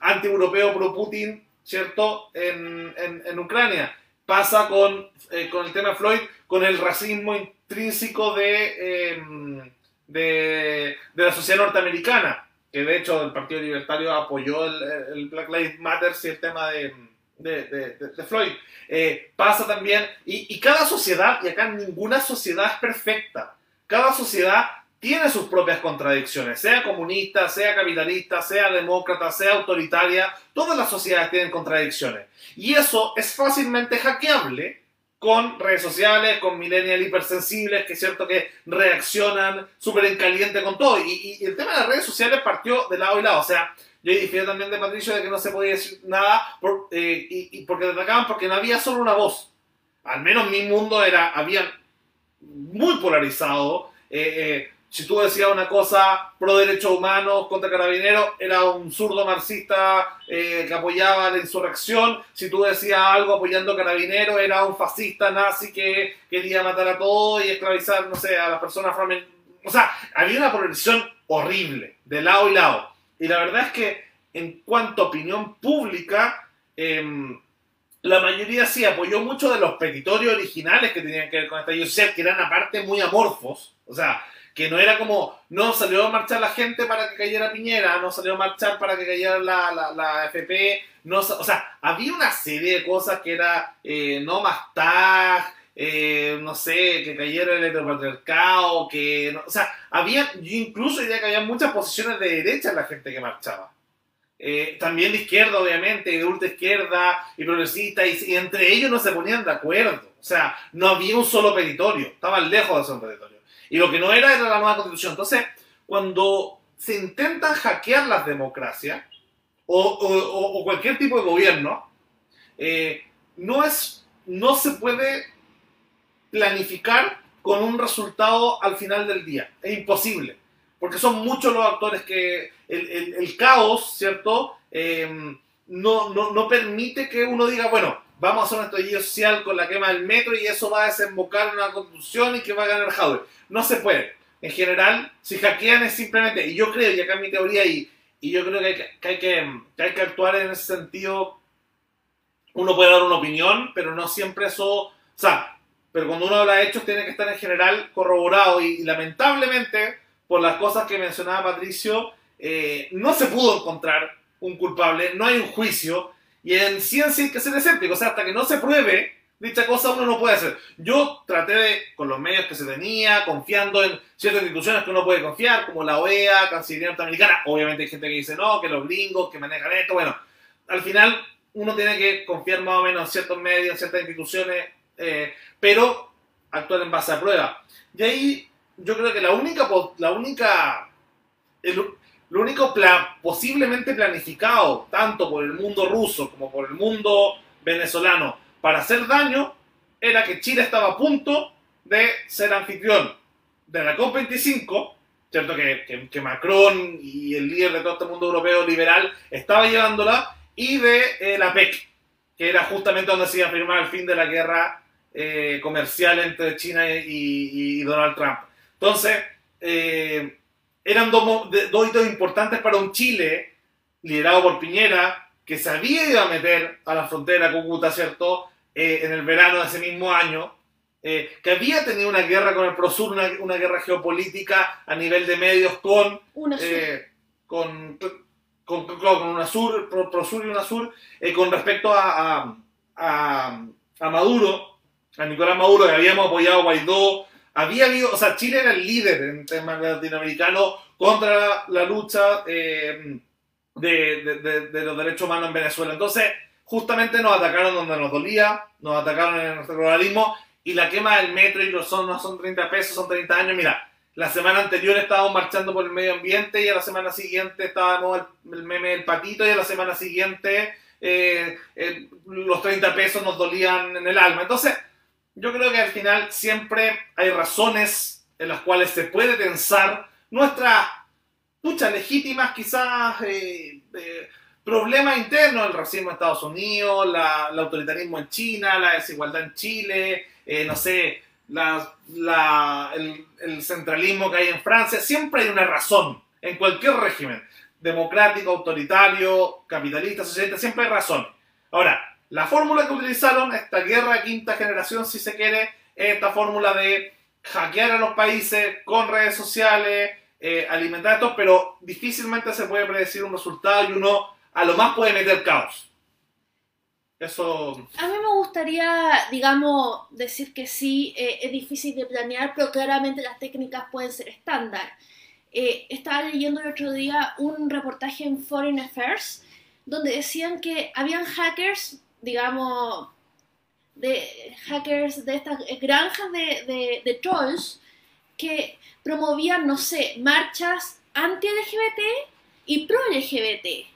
anti-europeo pro-Putin, ¿cierto?, en, en, Ucrania. Pasa con, con el tema Floyd, con el racismo intrínseco de, em, de, de la sociedad norteamericana, que de hecho el Partido Libertario apoyó el, el Black Lives Matter y el tema de de, Floyd. Eh, pasa también, y, y, cada sociedad, y acá ninguna sociedad es perfecta, cada sociedad tiene sus propias contradicciones, sea comunista, sea capitalista, sea demócrata, sea autoritaria, todas las sociedades tienen contradicciones. Y eso es fácilmente hackeable con redes sociales, con millennials hipersensibles, que es cierto que reaccionan súper en caliente con todo. Y, el tema de las redes sociales partió de lado y lado. O sea, yo difiero también de Patricio de que no se podía decir nada eh, y, porque atacaban porque no había solo una voz. Al menos mi mundo era, había muy polarizado. Eh, eh, si tú decías una cosa pro derechos humanos contra carabineros, era un zurdo marxista eh, que apoyaba la insurrección. Si tú decías algo apoyando a carabineros, era un fascista nazi que quería matar a todos y esclavizar, no sé, a las personas. O sea, había una polarización horrible, de lado y lado. Y la verdad es que en cuanto a opinión pública, em, la mayoría sí apoyó mucho de los petitorios originales que tenían que ver con esta social, que eran aparte muy amorfos. O sea, que no era como, no salió a marchar la gente para que cayera Piñera, no salió a marchar para que cayera la, la, FP, no, o sea, había una serie de cosas que era eh, no más tag, eh, no sé, que cayera el heteropatriarcado, que, o sea, había, incluso diría que había muchas posiciones de derecha en la gente que marchaba. Eh, también de izquierda, obviamente, de ultra izquierda y progresista, y, entre ellos no se ponían de acuerdo. O sea, no había un solo peritorio, estaban lejos de ser un peritorio. Y lo que no era era la nueva constitución. Entonces, cuando se intentan hackear las democracias o, cualquier tipo de gobierno, eh, no, es, no se puede planificar con un resultado al final del día. Es imposible. Porque son muchos los actores que el, caos, ¿cierto? Eh, no, no, no permite que uno diga, bueno, vamos a hacer un estallido social con la quema del metro y eso va a desembocar en una constitución y que va a ganar Howard. No se puede. En general, si hackean es simplemente, y yo creo, y acá en mi teoría, y, y yo creo que hay que, hay que, hay que actuar en ese sentido, uno puede dar una opinión, pero no siempre eso, o sea, pero cuando uno habla de hechos tiene que estar en general corroborado. Y, lamentablemente, por las cosas que mencionaba Patricio, eh, no se pudo encontrar un culpable, no hay un juicio, y en ciencia hay que ser escéptico, o sea, hasta que no se pruebe dicha cosa uno no puede hacer. Yo traté de, con los medios que se tenía, confiando en ciertas instituciones que uno puede confiar, como la OEA, Cancillería Norteamericana. Obviamente hay gente que dice no, que los gringos, que manejan esto. Bueno, al final uno tiene que confiar más o menos en ciertos medios, en ciertas instituciones, eh, pero actuar en base a prueba. Y ahí yo creo que la única, la única, lo único posiblemente planificado, tanto por el mundo ruso como por el mundo venezolano, para hacer daño, era que Chile estaba a punto de ser anfitrión de la COP25, ¿cierto? Que, que, Macron y el líder de todo este mundo europeo liberal estaba llevándola, y de eh, la PEC, que era justamente donde se iba a firmar el fin de la guerra eh, comercial entre China y, Donald Trump. Entonces, eh, eran dos, dos hitos importantes para un Chile liderado por Piñera, que se había ido a meter a la frontera Cúcuta, ¿cierto? Eh, en el verano de ese mismo año, eh, que había tenido una guerra con el Prosur, una, una guerra geopolítica a nivel de medios con... Eh, con, con, con, con UNASUR, Prosur y UNASUR, con respecto a, a, a, Maduro, a Nicolás Maduro, que habíamos apoyado a Guaidó, había habido, o sea, Chile era el líder en temas latinoamericanos contra la, lucha eh, de, de, los derechos humanos en Venezuela. Entonces, justamente nos atacaron donde nos dolía, nos atacaron en nuestro globalismo y la quema del metro y los son, no son 30 pesos, son 30 años. Mira, la semana anterior estábamos marchando por el medio ambiente y a la semana siguiente estábamos el, meme del patito y a la semana siguiente eh, los 30 pesos nos dolían en el alma. Entonces, yo creo que al final siempre hay razones en las cuales se puede pensar nuestras muchas legítimas quizás eh, eh, problemas internos, el racismo en Estados Unidos, la, el autoritarismo en China, la desigualdad en Chile, eh, no sé, la, el, el, centralismo que hay en Francia, siempre hay una razón en cualquier régimen, democrático, autoritario, capitalista, socialista, siempre hay razón. Ahora, la fórmula que utilizaron, esta guerra de quinta generación, si se quiere, es esta fórmula de hackear a los países con redes sociales, eh, alimentar esto, pero difícilmente se puede predecir un resultado y uno a lo más puede meter caos. Eso. A mí me gustaría, digamos, decir que sí, eh, es difícil de planear, pero claramente las técnicas pueden ser estándar. Eh, estaba leyendo el otro día un reportaje en Foreign Affairs donde decían que habían hackers, digamos, de hackers de estas granjas de, de trolls que promovían, no sé, marchas anti-LGBT y pro-LGBT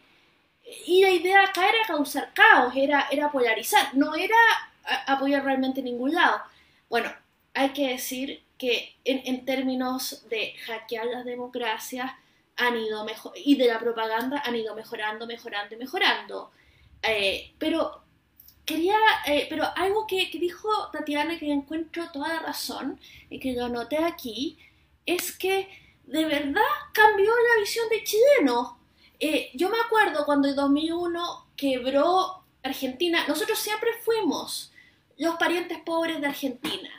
y la idea acá era causar caos, era, era polarizar, no era apoyar realmente ningún lado. Bueno, hay que decir que en, términos de hackear las democracias han ido mejor y de la propaganda han ido mejorando, mejorando y mejorando. Eh, pero quería, eh, pero algo que, que, dijo Tatiana que encuentro toda la razón y que lo noté aquí es que de verdad cambió la visión de chilenos eh, yo me acuerdo cuando en 2001 quebró Argentina, nosotros siempre fuimos los parientes pobres de Argentina.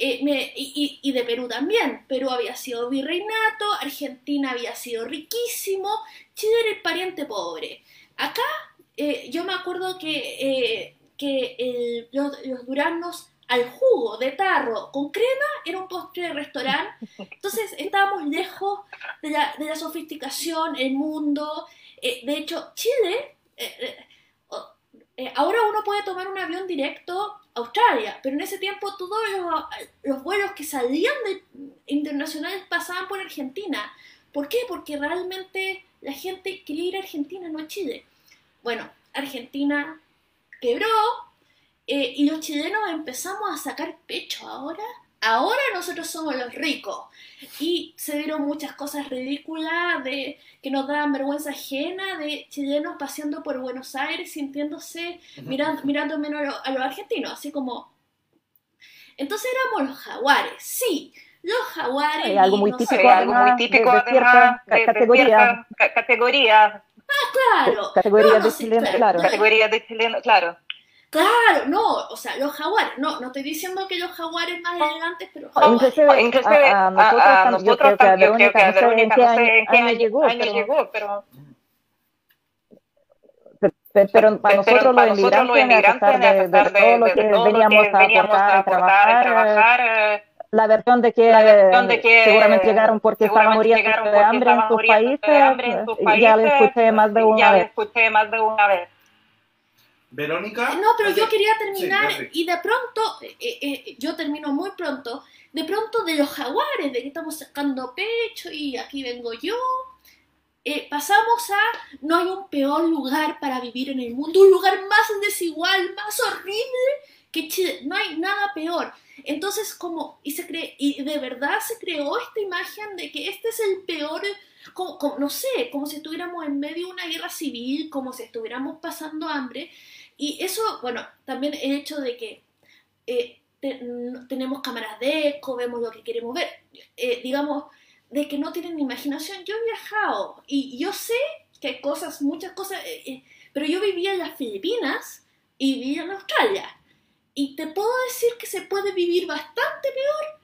Eh, y, de Perú también. Perú había sido virreinato, Argentina había sido riquísimo, Chile era el pariente pobre. Acá eh, yo me acuerdo que, que los, los duranos al jugo de tarro con crema era un postre de restaurante. Entonces estábamos lejos de la, sofisticación, el mundo. Eh, de hecho, Chile, eh, eh, ahora uno puede tomar un avión directo a Australia, pero en ese tiempo todos los, los vuelos que salían de internacionales pasaban por Argentina. ¿Por qué? Porque realmente la gente quería ir a Argentina, no a Chile. Bueno, Argentina quebró, eh, y los chilenos empezamos a sacar pecho ahora. Ahora nosotros somos los ricos. Y se dieron muchas cosas ridículas de que nos daban vergüenza ajena de chilenos paseando por Buenos Aires sintiéndose, mirando, mirando menos a, los argentinos, así como... Entonces éramos los jaguares, sí, los jaguares. Hay algo muy típico, algo muy típico de, cierta categoría. categoría. Ah, claro. Categoría de chileno, claro. Categoría de chileno, claro. Claro, no, o sea, los jaguares, no, no estoy diciendo que los jaguares más elegantes, pero jaguares. Inclusive, a, a, nosotros, yo creo que a Verónica, no sé en qué año, llegó, pero, llegó, pero... Pero, para nosotros los inmigrantes, a pesar de, de, todo lo que veníamos a aportar, a trabajar, eh, la versión de que, versión de que seguramente llegaron porque estaban muriendo de hambre en sus países, ya la escuché más de una vez. escuché más de una vez. Verónica. No, pero yo quería terminar y de pronto, eh, eh, eh, yo termino muy pronto, de pronto de los jaguares, de que estamos sacando pecho y aquí vengo yo, pasamos a no hay un peor lugar para vivir en el mundo, un lugar más desigual, más horrible que Chile, no hay nada peor. Entonces, como, y se cree, y de verdad se creó esta imagen de que este es el peor como, no sé, como si estuviéramos en medio de una guerra civil, como si estuviéramos pasando hambre, y eso, bueno, también el hecho de que eh, tenemos cámaras de eco, vemos lo que queremos ver, eh, digamos, de que no tienen imaginación. Yo he viajado y yo sé que hay cosas, muchas cosas, eh, pero yo vivía en las Filipinas y vivía en Australia. Y te puedo decir que se puede vivir bastante peor.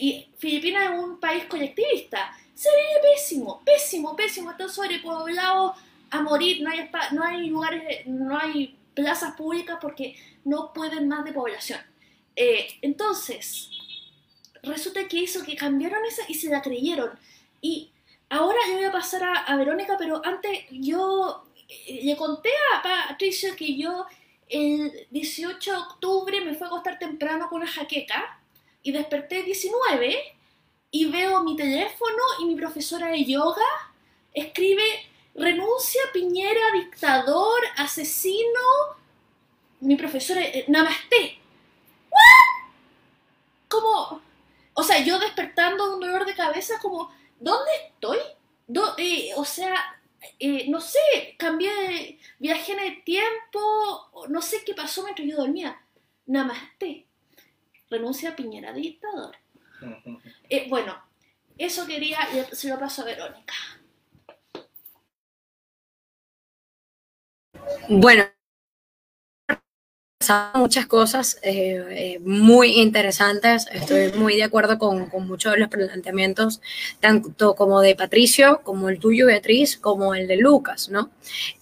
y Filipinas es un país colectivista. Se vive pésimo, pésimo, pésimo. Está sobrepoblado a morir. No hay, no hay lugares, no hay plazas públicas porque no pueden más de población. Eh, entonces, resulta que hizo que cambiaron esa y se la creyeron. Y ahora yo voy a pasar a, Verónica, pero antes yo eh, le conté a Patricia que yo el 18 de octubre me fue a acostar temprano con una jaqueca y desperté el 19 y veo mi teléfono y mi profesora de yoga escribe renuncia Piñera, dictador, asesino, mi profesora, eh, namaste. ¿What? Como, o sea, yo despertando de un dolor de cabeza, como, ¿dónde estoy? Eh, o sea, eh, no sé, cambié, viajé en el tiempo, no sé qué pasó mientras yo dormía. Namaste. Renuncia Piñera, dictador. bueno, eso quería, se lo paso a Verónica. Bueno, muchas cosas eh, eh, muy interesantes. Estoy muy de acuerdo con, muchos de los planteamientos, tanto como de Patricio, como el tuyo, Beatriz, como el de Lucas, ¿no?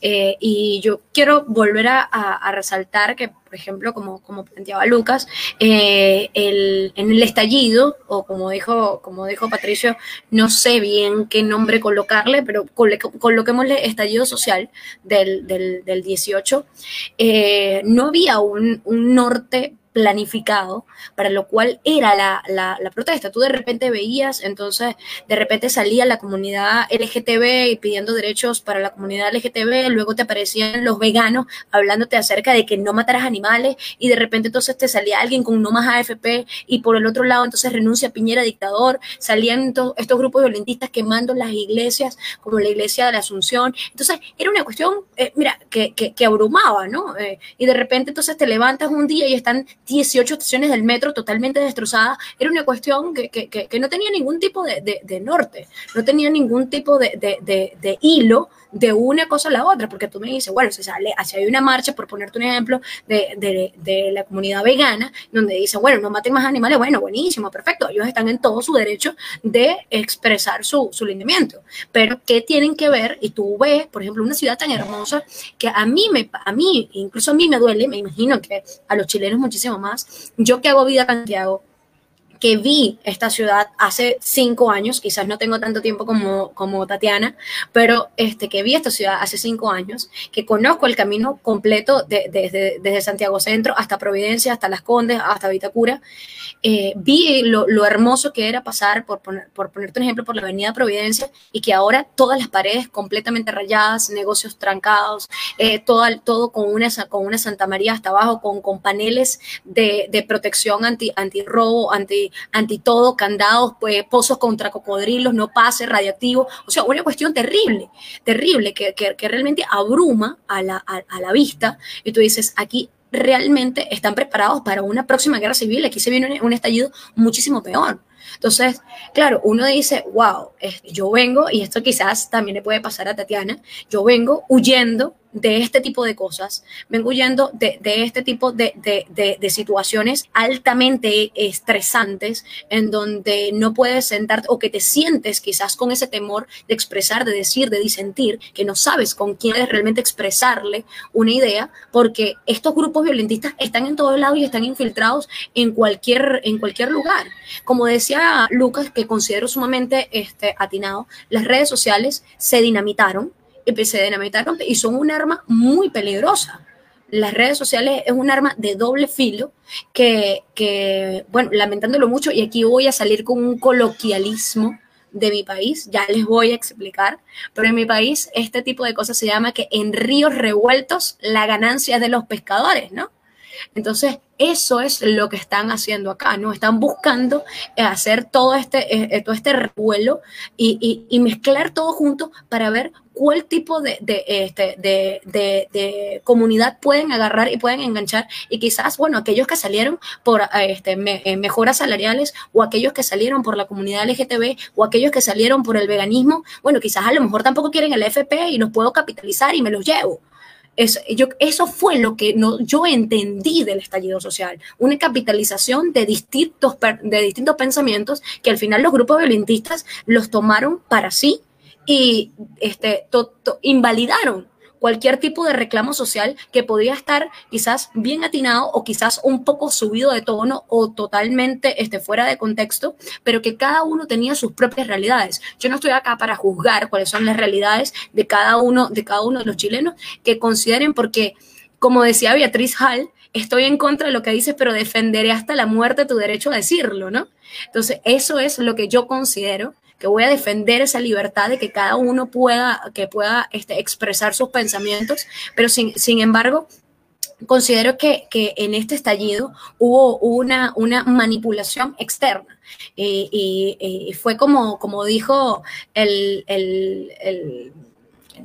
Eh, y yo quiero volver a, resaltar que, por ejemplo, como, como planteaba Lucas, el, en el estallido, o como dijo, como dijo Patricio, no sé bien qué nombre colocarle, pero coloquémosle estallido social del, del, del 18, no había un, un norte planificado, para lo cual era la, la, la, protesta. Tú de repente veías, entonces de repente salía la comunidad LGTB pidiendo derechos para la comunidad LGTB, luego te aparecían los veganos hablándote acerca de que no mataras animales y de repente entonces te salía alguien con no más AFP y por el otro lado entonces renuncia Piñera dictador, salían estos grupos violentistas quemando las iglesias como la iglesia de la Asunción. Entonces era una cuestión, eh, mira, que, que, que, abrumaba, ¿no? Eh, y de repente entonces te levantas un día y están 18 estaciones del metro totalmente destrozadas, era una cuestión que, que, que no tenía ningún tipo de, de, de, norte, no tenía ningún tipo de, de hilo de una cosa a la otra, porque tú me dices, bueno, si sale, hacia hay una marcha, por ponerte un ejemplo, de, de, de, la comunidad vegana, donde dice, bueno, no maten más animales, bueno, buenísimo, perfecto, ellos están en todo su derecho de expresar su, su lineamiento, pero ¿qué tienen que ver? Y tú ves, por ejemplo, una ciudad tan hermosa que a mí, me, a mí, incluso a mí me duele, me imagino que a los chilenos muchísimo más, yo que hago vida Santiago, que vi esta ciudad hace cinco años, quizás no tengo tanto tiempo como, como Tatiana, pero este, que vi esta ciudad hace cinco años, que conozco el camino completo de, de, desde Santiago Centro hasta Providencia, hasta Las Condes, hasta Vitacura, eh, vi lo, lo, hermoso que era pasar, por, poner, por ponerte un ejemplo, por la avenida Providencia y que ahora todas las paredes completamente rayadas, negocios trancados, eh, todo, todo con, una, con una Santa María hasta abajo, con, con paneles de, de protección anti, anti robo, anti anti, todo, candados, pues, pozos contra cocodrilos, no pase, radiactivo, o sea, una cuestión terrible, terrible, que, que, realmente abruma a la, a, a la vista, y tú dices, aquí realmente están preparados para una próxima guerra civil, aquí se viene un estallido muchísimo peor. Entonces, claro, uno dice, wow, yo vengo, y esto quizás también le puede pasar a Tatiana, yo vengo huyendo de este tipo de cosas, vengo huyendo de, de este tipo de, de, de, situaciones altamente estresantes en donde no puedes sentarte o que te sientes quizás con ese temor de expresar, de decir, de disentir, que no sabes con quién es realmente expresarle una idea, porque estos grupos violentistas están en todos lados y están infiltrados en cualquier, en cualquier lugar. Como decía Lucas, que considero sumamente este, atinado, las redes sociales se dinamitaron empecé a dinamitar y son un arma muy peligrosa. Las redes sociales es un arma de doble filo que, que, bueno, lamentándolo mucho, y aquí voy a salir con un coloquialismo de mi país, ya les voy a explicar, pero en mi país este tipo de cosas se llama que en ríos revueltos la ganancia de los pescadores, ¿no? Entonces, eso es lo que están haciendo acá, ¿no? Están buscando eh, hacer todo este, eh, eh, todo este revuelo y, y, mezclar todo junto para ver cuál tipo de, de, este, de, de, comunidad pueden agarrar y pueden enganchar. Y quizás, bueno, aquellos que salieron por este, me, mejoras salariales o aquellos que salieron por la comunidad LGTB o aquellos que salieron por el veganismo, bueno, quizás a lo mejor tampoco quieren el FP y los puedo capitalizar y me los llevo. Yo, eso fue lo que no, yo entendí del estallido social, una capitalización de distintos, de distintos pensamientos que al final los grupos violentistas los tomaron para sí y este, invalidaron cualquier tipo de reclamo social que podría estar quizás bien atinado o quizás un poco subido de tono o totalmente este, fuera de contexto, pero que cada uno tenía sus propias realidades. Yo no estoy acá para juzgar cuáles son las realidades de cada uno de cada uno de los chilenos que consideren porque como decía Beatriz Hall, estoy en contra de lo que dices, pero defenderé hasta la muerte tu derecho a decirlo, ¿no? Entonces, eso es lo que yo considero que voy a defender esa libertad de que cada uno pueda, que pueda este, expresar sus pensamientos, pero sin, sin embargo, considero que, que, en este estallido hubo una, una manipulación externa. Y, y, y, fue como, como dijo el, el, el,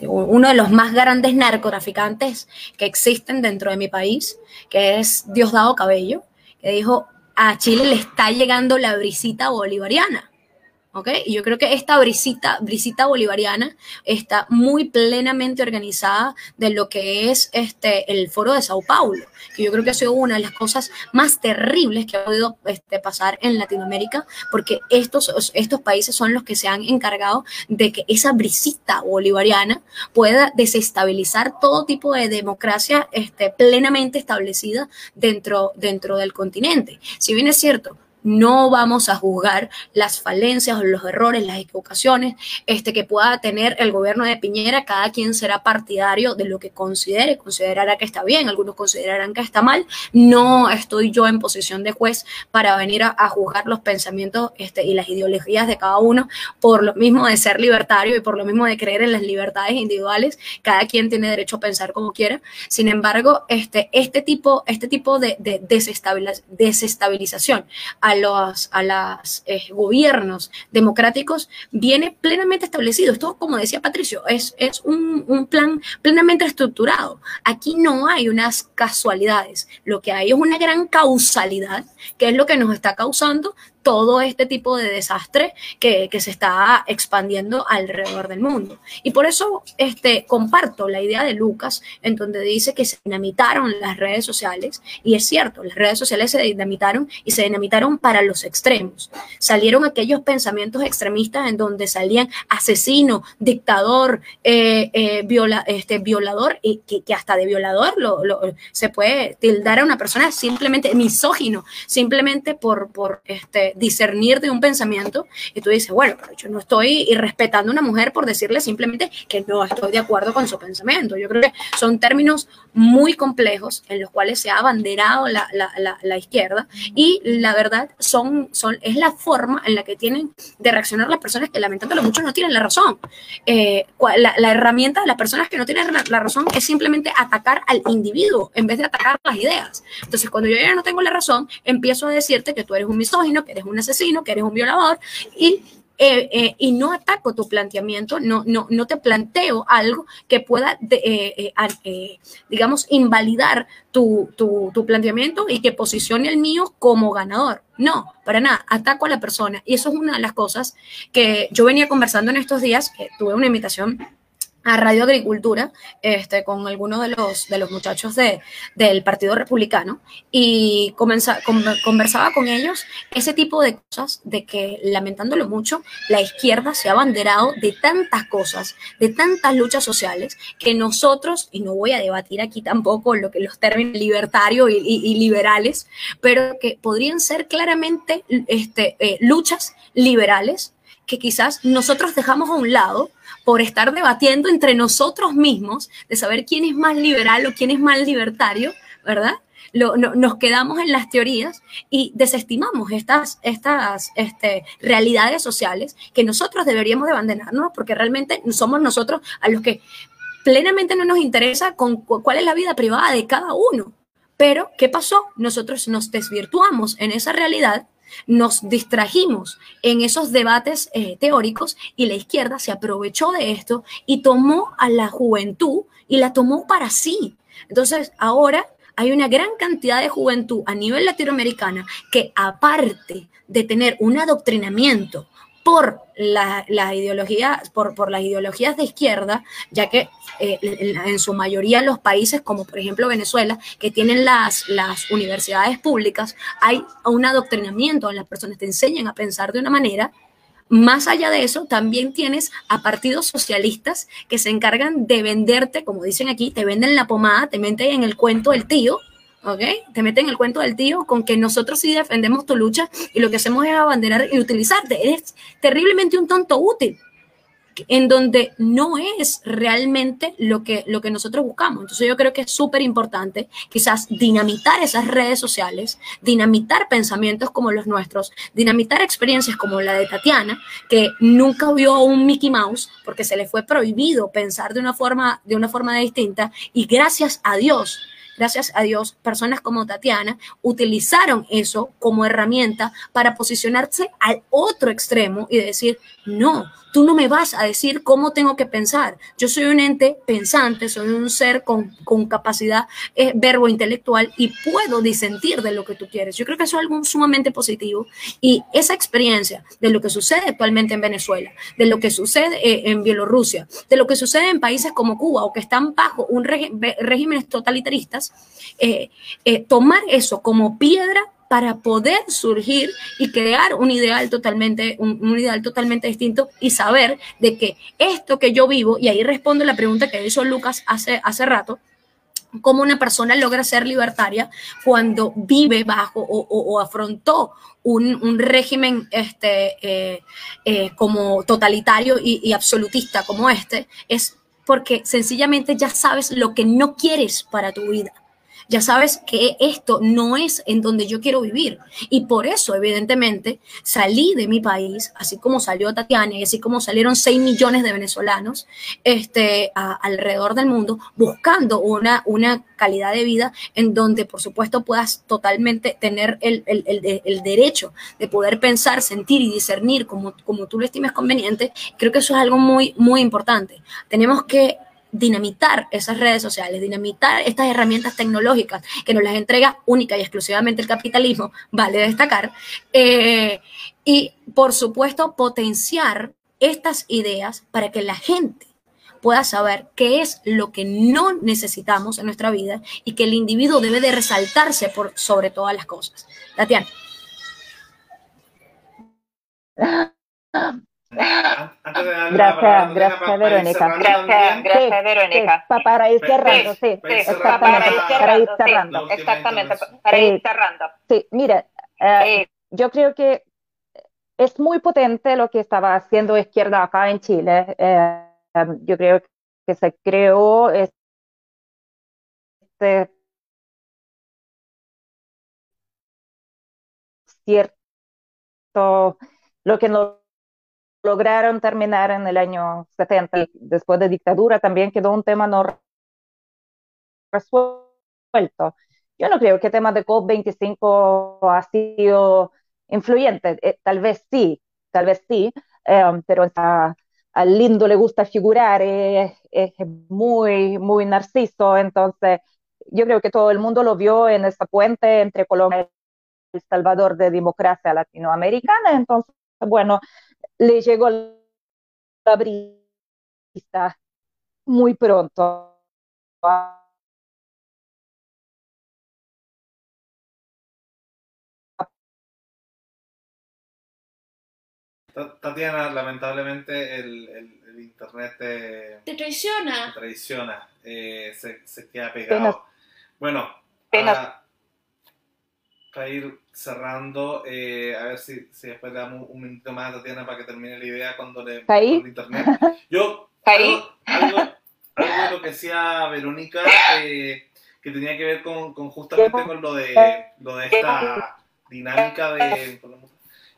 uno de los más grandes narcotraficantes que existen dentro de mi país, que es Diosdado Cabello, que dijo, a Chile le está llegando la brisita bolivariana ¿ok? Y yo creo que esta brisita, brisita bolivariana está muy plenamente organizada de lo que es este, el foro de Sao Paulo, que yo creo que ha sido una de las cosas más terribles que ha podido este, pasar en Latinoamérica, porque estos, estos países son los que se han encargado de que esa brisita bolivariana pueda desestabilizar todo tipo de democracia este, plenamente establecida dentro, dentro del continente. Si bien es cierto, no vamos a juzgar las falencias o los errores, las equivocaciones este, que pueda tener el gobierno de Piñera. Cada quien será partidario de lo que considere, considerará que está bien, algunos considerarán que está mal. No estoy yo en posición de juez para venir a, juzgar los pensamientos este, y las ideologías de cada uno por lo mismo de ser libertario y por lo mismo de creer en las libertades individuales. Cada quien tiene derecho a pensar como quiera. Sin embargo, este, este tipo, este tipo de, de desestabilización a los a las, eh, gobiernos democráticos viene plenamente establecido. Esto, como decía Patricio, es, es un, un, plan plenamente estructurado. Aquí no hay unas casualidades, lo que hay es una gran causalidad, que es lo que nos está causando todo este tipo de desastre que, que, se está expandiendo alrededor del mundo. Y por eso este, comparto la idea de Lucas, en donde dice que se dinamitaron las redes sociales, y es cierto, las redes sociales se dinamitaron y se dinamitaron para los extremos. Salieron aquellos pensamientos extremistas en donde salían asesino, dictador, eh, eh, viola, este, violador, y que, hasta de violador lo, se puede tildar a una persona simplemente misógino, simplemente por, por este, discernir de un pensamiento y tú dices, bueno, pero yo no estoy respetando a una mujer por decirle simplemente que no estoy de acuerdo con su pensamiento. Yo creo que son términos muy complejos en los cuales se ha abanderado la, la, la, izquierda y la verdad son, son, es la forma en la que tienen de reaccionar las personas que lamentablemente muchos no tienen la razón. Eh, la, la, herramienta de las personas que no tienen la, razón es simplemente atacar al individuo en vez de atacar las ideas. Entonces, cuando yo ya no tengo la razón, empiezo a decirte que tú eres un misógino, que eres un asesino, que eres un violador y eh, eh, y no ataco tu planteamiento, no, no, no te planteo algo que pueda, eh, digamos, invalidar tu, tu, tu, planteamiento y que posicione el mío como ganador. No, para nada, ataco a la persona. Y eso es una de las cosas que yo venía conversando en estos días, tuve una invitación a Radio Agricultura este, con algunos de los, de los muchachos de, del Partido Republicano y conversaba con ellos ese tipo de cosas, de que lamentándolo mucho, la izquierda se ha abanderado de tantas cosas, de tantas luchas sociales, que nosotros, y no voy a debatir aquí tampoco lo que los términos libertarios y, y, liberales, pero que podrían ser claramente este, eh, luchas liberales que quizás nosotros dejamos a un lado por estar debatiendo entre nosotros mismos de saber quién es más liberal o quién es más libertario, ¿verdad? Nos quedamos en las teorías y desestimamos estas, estas este, realidades sociales que nosotros deberíamos de abandonarnos porque realmente somos nosotros a los que plenamente no nos interesa cuál es la vida privada de cada uno. Pero, ¿qué pasó? Nosotros nos desvirtuamos en esa realidad nos distrajimos en esos debates eh, teóricos y la izquierda se aprovechó de esto y tomó a la juventud y la tomó para sí. Entonces, ahora hay una gran cantidad de juventud a nivel latinoamericana que aparte de tener un adoctrinamiento por la, la ideología, por, las ideologías de izquierda, ya que eh, en, su mayoría los países, como por ejemplo Venezuela, que tienen las, las universidades públicas, hay un adoctrinamiento, las personas te enseñan a pensar de una manera. Más allá de eso, también tienes a partidos socialistas que se encargan de venderte, como dicen aquí, te venden la pomada, te meten en el cuento del tío, ¿ok? Te meten el cuento del tío con que nosotros sí defendemos tu lucha y lo que hacemos es abanderar y utilizarte. Eres terriblemente un tonto útil en donde no es realmente lo que, lo que nosotros buscamos. Entonces yo creo que es súper importante quizás dinamitar esas redes sociales, dinamitar pensamientos como los nuestros, dinamitar experiencias como la de Tatiana, que nunca vio un Mickey Mouse porque se le fue prohibido pensar de una forma, de una forma distinta y gracias a Dios gracias a Dios, personas como Tatiana utilizaron eso como herramienta para posicionarse al otro extremo y decir, no, tú no me vas a decir cómo tengo que pensar. Yo soy un ente pensante, soy un ser con, con capacidad eh, verbo intelectual y puedo disentir de lo que tú quieres. Yo creo que eso es algo sumamente positivo y esa experiencia de lo que sucede actualmente en Venezuela, de lo que sucede eh, en Bielorrusia, de lo que sucede en países como Cuba o que están bajo un regímenes totalitaristas, eh, tomar eso como piedra para poder surgir y crear un ideal totalmente, un, ideal totalmente distinto y saber de que esto que yo vivo, y ahí respondo la pregunta que hizo Lucas hace, hace rato, cómo una persona logra ser libertaria cuando vive bajo o, afrontó un, régimen este, eh, eh, como totalitario y, y, absolutista como este, es porque sencillamente ya sabes lo que no quieres para tu vida ya sabes que esto no es en donde yo quiero vivir. Y por eso, evidentemente, salí de mi país, así como salió Tatiana y así como salieron 6 millones de venezolanos este, alrededor del mundo, buscando una, una calidad de vida en donde, por supuesto, puedas totalmente tener el, el, el, el derecho de poder pensar, sentir y discernir como, como tú lo estimes conveniente. Creo que eso es algo muy, muy importante. Tenemos que dinamitar esas redes sociales, dinamitar estas herramientas tecnológicas que nos las entrega única y exclusivamente el capitalismo, vale destacar, eh, y por supuesto potenciar estas ideas para que la gente pueda saber qué es lo que no necesitamos en nuestra vida y que el individuo debe de resaltarse por sobre todas las cosas. Tatiana. Gracias, gracias Verónica. Gracias, gracias Verónica. para ir cerrando, sí, exactamente, para ir cerrando. Exactamente, para ir cerrando. Sí, mira, eh, yo creo que es muy potente lo que estaba haciendo izquierda acá en Chile. Eh, yo creo que se creó este cierto, lo que no lograron terminar en el año 70, después de dictadura, también quedó un tema no resuelto. Yo no creo que el tema de COP25 ha sido influyente, eh, tal vez sí, tal vez sí, eh, pero al lindo le gusta figurar, es, muy, muy narciso, entonces yo creo que todo el mundo lo vio en esa puente entre Colombia y El Salvador de democracia latinoamericana, entonces, bueno, le llegó la brisa muy pronto. Tatiana, lamentablemente el, el, internet te, traiciona. Te traiciona, eh, se, se, queda pegado. Bueno, para ir cerrando, eh, a ver si, si, después le damos un minuto más a Tatiana para que termine la idea cuando le ¿Ahí? internet. Yo, algo, algo, de lo que decía Verónica, eh, que tenía que ver con, con, justamente con lo de, lo de esta dinámica de,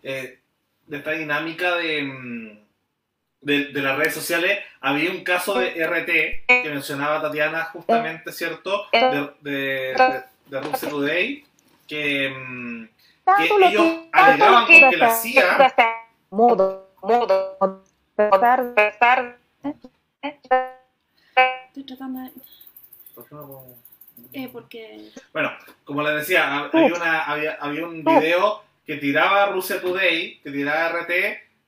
eh, de esta dinámica de, mm, de, de, las redes sociales. Había un caso de RT que mencionaba Tatiana justamente, ¿cierto? De, de, de, Russia Today que, mm, que ellos alegaban con que la CIA... Mudo, mudo, pesar, Estoy tratando de... Eh, porque... Bueno, como les decía, había, una, había, había un video que tiraba Rusia Today, que tiraba RT,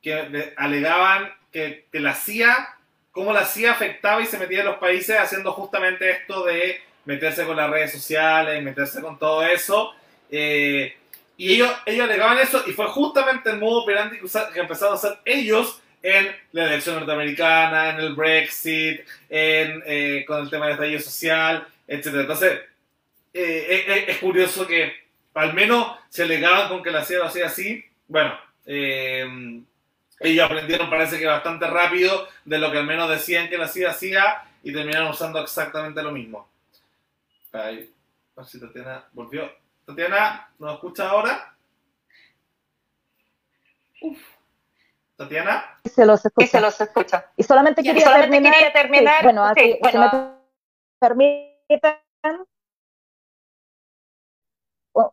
que alegaban que, que la CIA, cómo la CIA afectaba y se metía en los países haciendo justamente esto de meterse con las redes sociales, meterse con todo eso, eh, y ellos, ellos alegaban eso y fue justamente el modo operante que, empezaron a hacer ellos en la elección norteamericana, en el Brexit, eh, con el tema del estallido social, etc. Entonces, eh, es, curioso que al menos se alegaban con que la CIA lo hacía así. Bueno, ellos aprendieron parece que bastante rápido de lo que al menos decían que la CIA hacía y terminaron usando exactamente lo mismo. Ahí, Tatiana volvió. Tatiana, ¿nos escucha ahora? Tatiana. Se los escucha. se los escucha. Y solamente, quería, terminar, bueno, así, me permiten,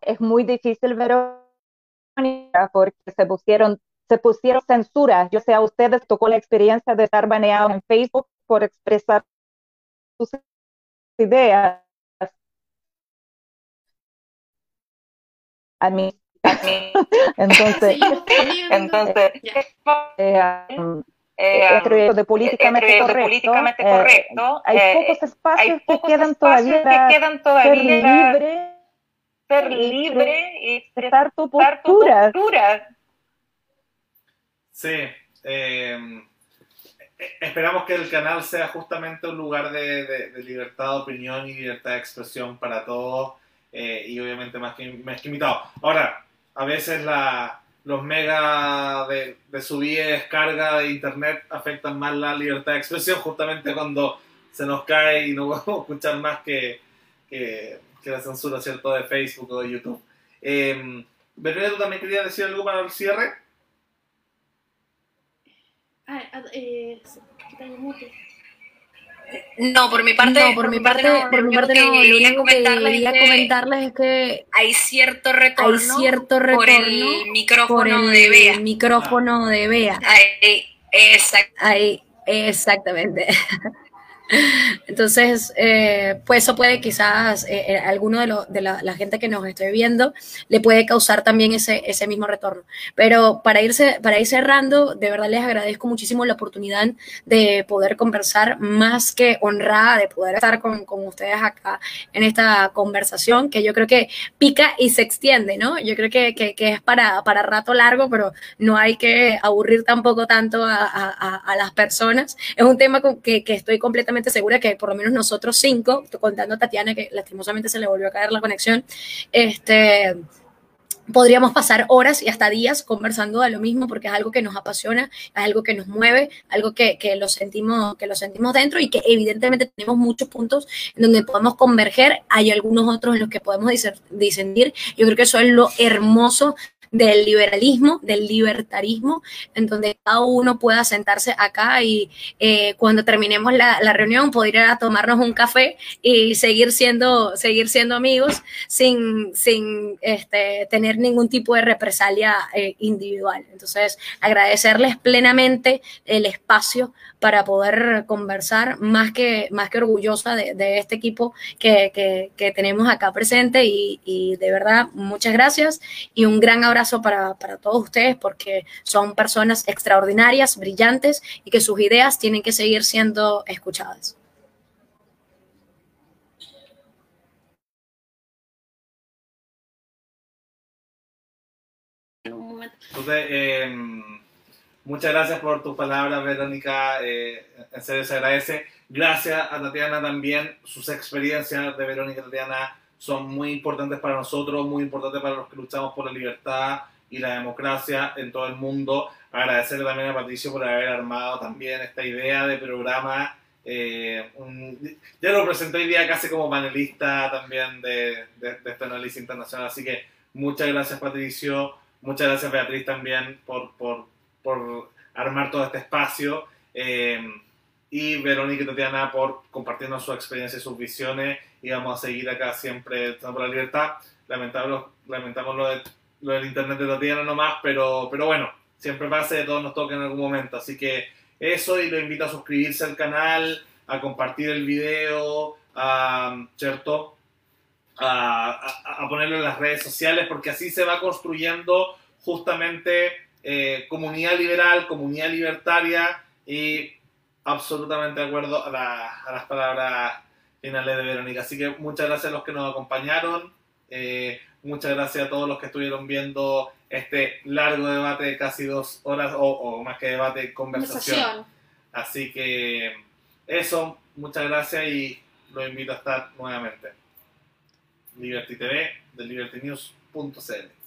es muy difícil, Verónica, porque se pusieron, se pusieron censura. Yo sé, a ustedes tocó la experiencia de estar baneado en Facebook por expresar sus ideas. A mí, entonces, entonces eh, um, eh, de políticamente correcto, políticamente correcto eh, hay pocos espacios que quedan todavía, que quedan todavía ser libre, ser libre y expresar tu postura. Tu postura. Sí, eh, esperamos que el canal sea justamente un lugar de, libertad de opinión y libertad de expresión para todos eh, y obviamente más que, más que invitado. Ahora, a veces la, los mega de, subida y descarga de internet afectan más la libertad de expresión justamente cuando se nos cae y no podemos escuchar más que, que, la censura, ¿cierto?, de Facebook o de YouTube. Eh, ¿tú también querías decir algo para el cierre? Ah, eh, no, por mi parte, no, por, mi parte, no, por mi parte no, lo único que quería comentarles, es que hay cierto retorno, hay cierto retorno por el micrófono de Bea. micrófono de Bea. Ahí, exact, ahí, exactamente. Entonces, eh, pues eso puede quizás, eh, eh alguno de, lo, de la, gente que nos esté viendo le puede causar también ese, ese mismo retorno. Pero para, irse, para ir cerrando, de verdad les agradezco muchísimo la oportunidad de poder conversar, más que honrada de poder estar con, con ustedes acá en esta conversación, que yo creo que pica y se extiende, ¿no? Yo creo que, que, que es para, para rato largo, pero no hay que aburrir tampoco tanto a, a, a las personas. Es un tema que, que estoy completamente segura que por lo menos nosotros cinco, contando a Tatiana que lastimosamente se le volvió a caer la conexión, este, podríamos pasar horas y hasta días conversando de lo mismo porque es algo que nos apasiona, es algo que nos mueve, algo que, que, lo, sentimos, que lo sentimos dentro y que evidentemente tenemos muchos puntos en donde podemos converger, hay algunos otros en los que podemos disentir. Yo creo que eso es lo hermoso del liberalismo, del libertarismo, en donde cada uno pueda sentarse acá y eh, cuando terminemos la, reunión poder a tomarnos un café y seguir siendo, seguir siendo amigos sin, sin este, tener ningún tipo de represalia eh, individual. Entonces, agradecerles plenamente el espacio para poder conversar, más que, más que orgullosa de, este equipo que, tenemos acá presente y, de verdad muchas gracias y un gran abrazo para, para todos ustedes porque son personas extraordinarias, brillantes y que sus ideas tienen que seguir siendo escuchadas. Entonces, eh, Muchas gracias por tus palabras, Verónica. Eh, en serio se agradece. Gracias a Tatiana también. Sus experiencias de Verónica y Tatiana son muy importantes para nosotros, muy importantes para los que luchamos por la libertad y la democracia en todo el mundo. Agradecerle también a Patricio por haber armado también esta idea de programa. Eh, ya lo presenté hoy día casi como panelista también de, de, de este análisis internacional. Así que muchas gracias, Patricio. Muchas gracias, Beatriz, también por, por por armar todo este espacio. Eh, y Verónica y Tatiana por compartirnos su experiencia y sus visiones. Y vamos a seguir acá siempre por la libertad. Lamentamos, lamentamos lo, lo, del internet de Tatiana nomás, pero, pero bueno, siempre pasa de todos nos toca en algún momento. Así que eso, y lo invito a suscribirse al canal, a compartir el video, a, ¿cierto? A, a ponerlo en las redes sociales, porque así se va construyendo justamente eh, comunidad liberal, comunidad libertaria y absolutamente de acuerdo a, las palabras finales de Verónica. Así que muchas gracias a los que nos acompañaron, eh, muchas gracias a todos los que estuvieron viendo este largo debate de casi dos horas o, más que debate, conversación. Así que eso, muchas gracias y los invito a estar nuevamente. Liberty TV de libertynews.cl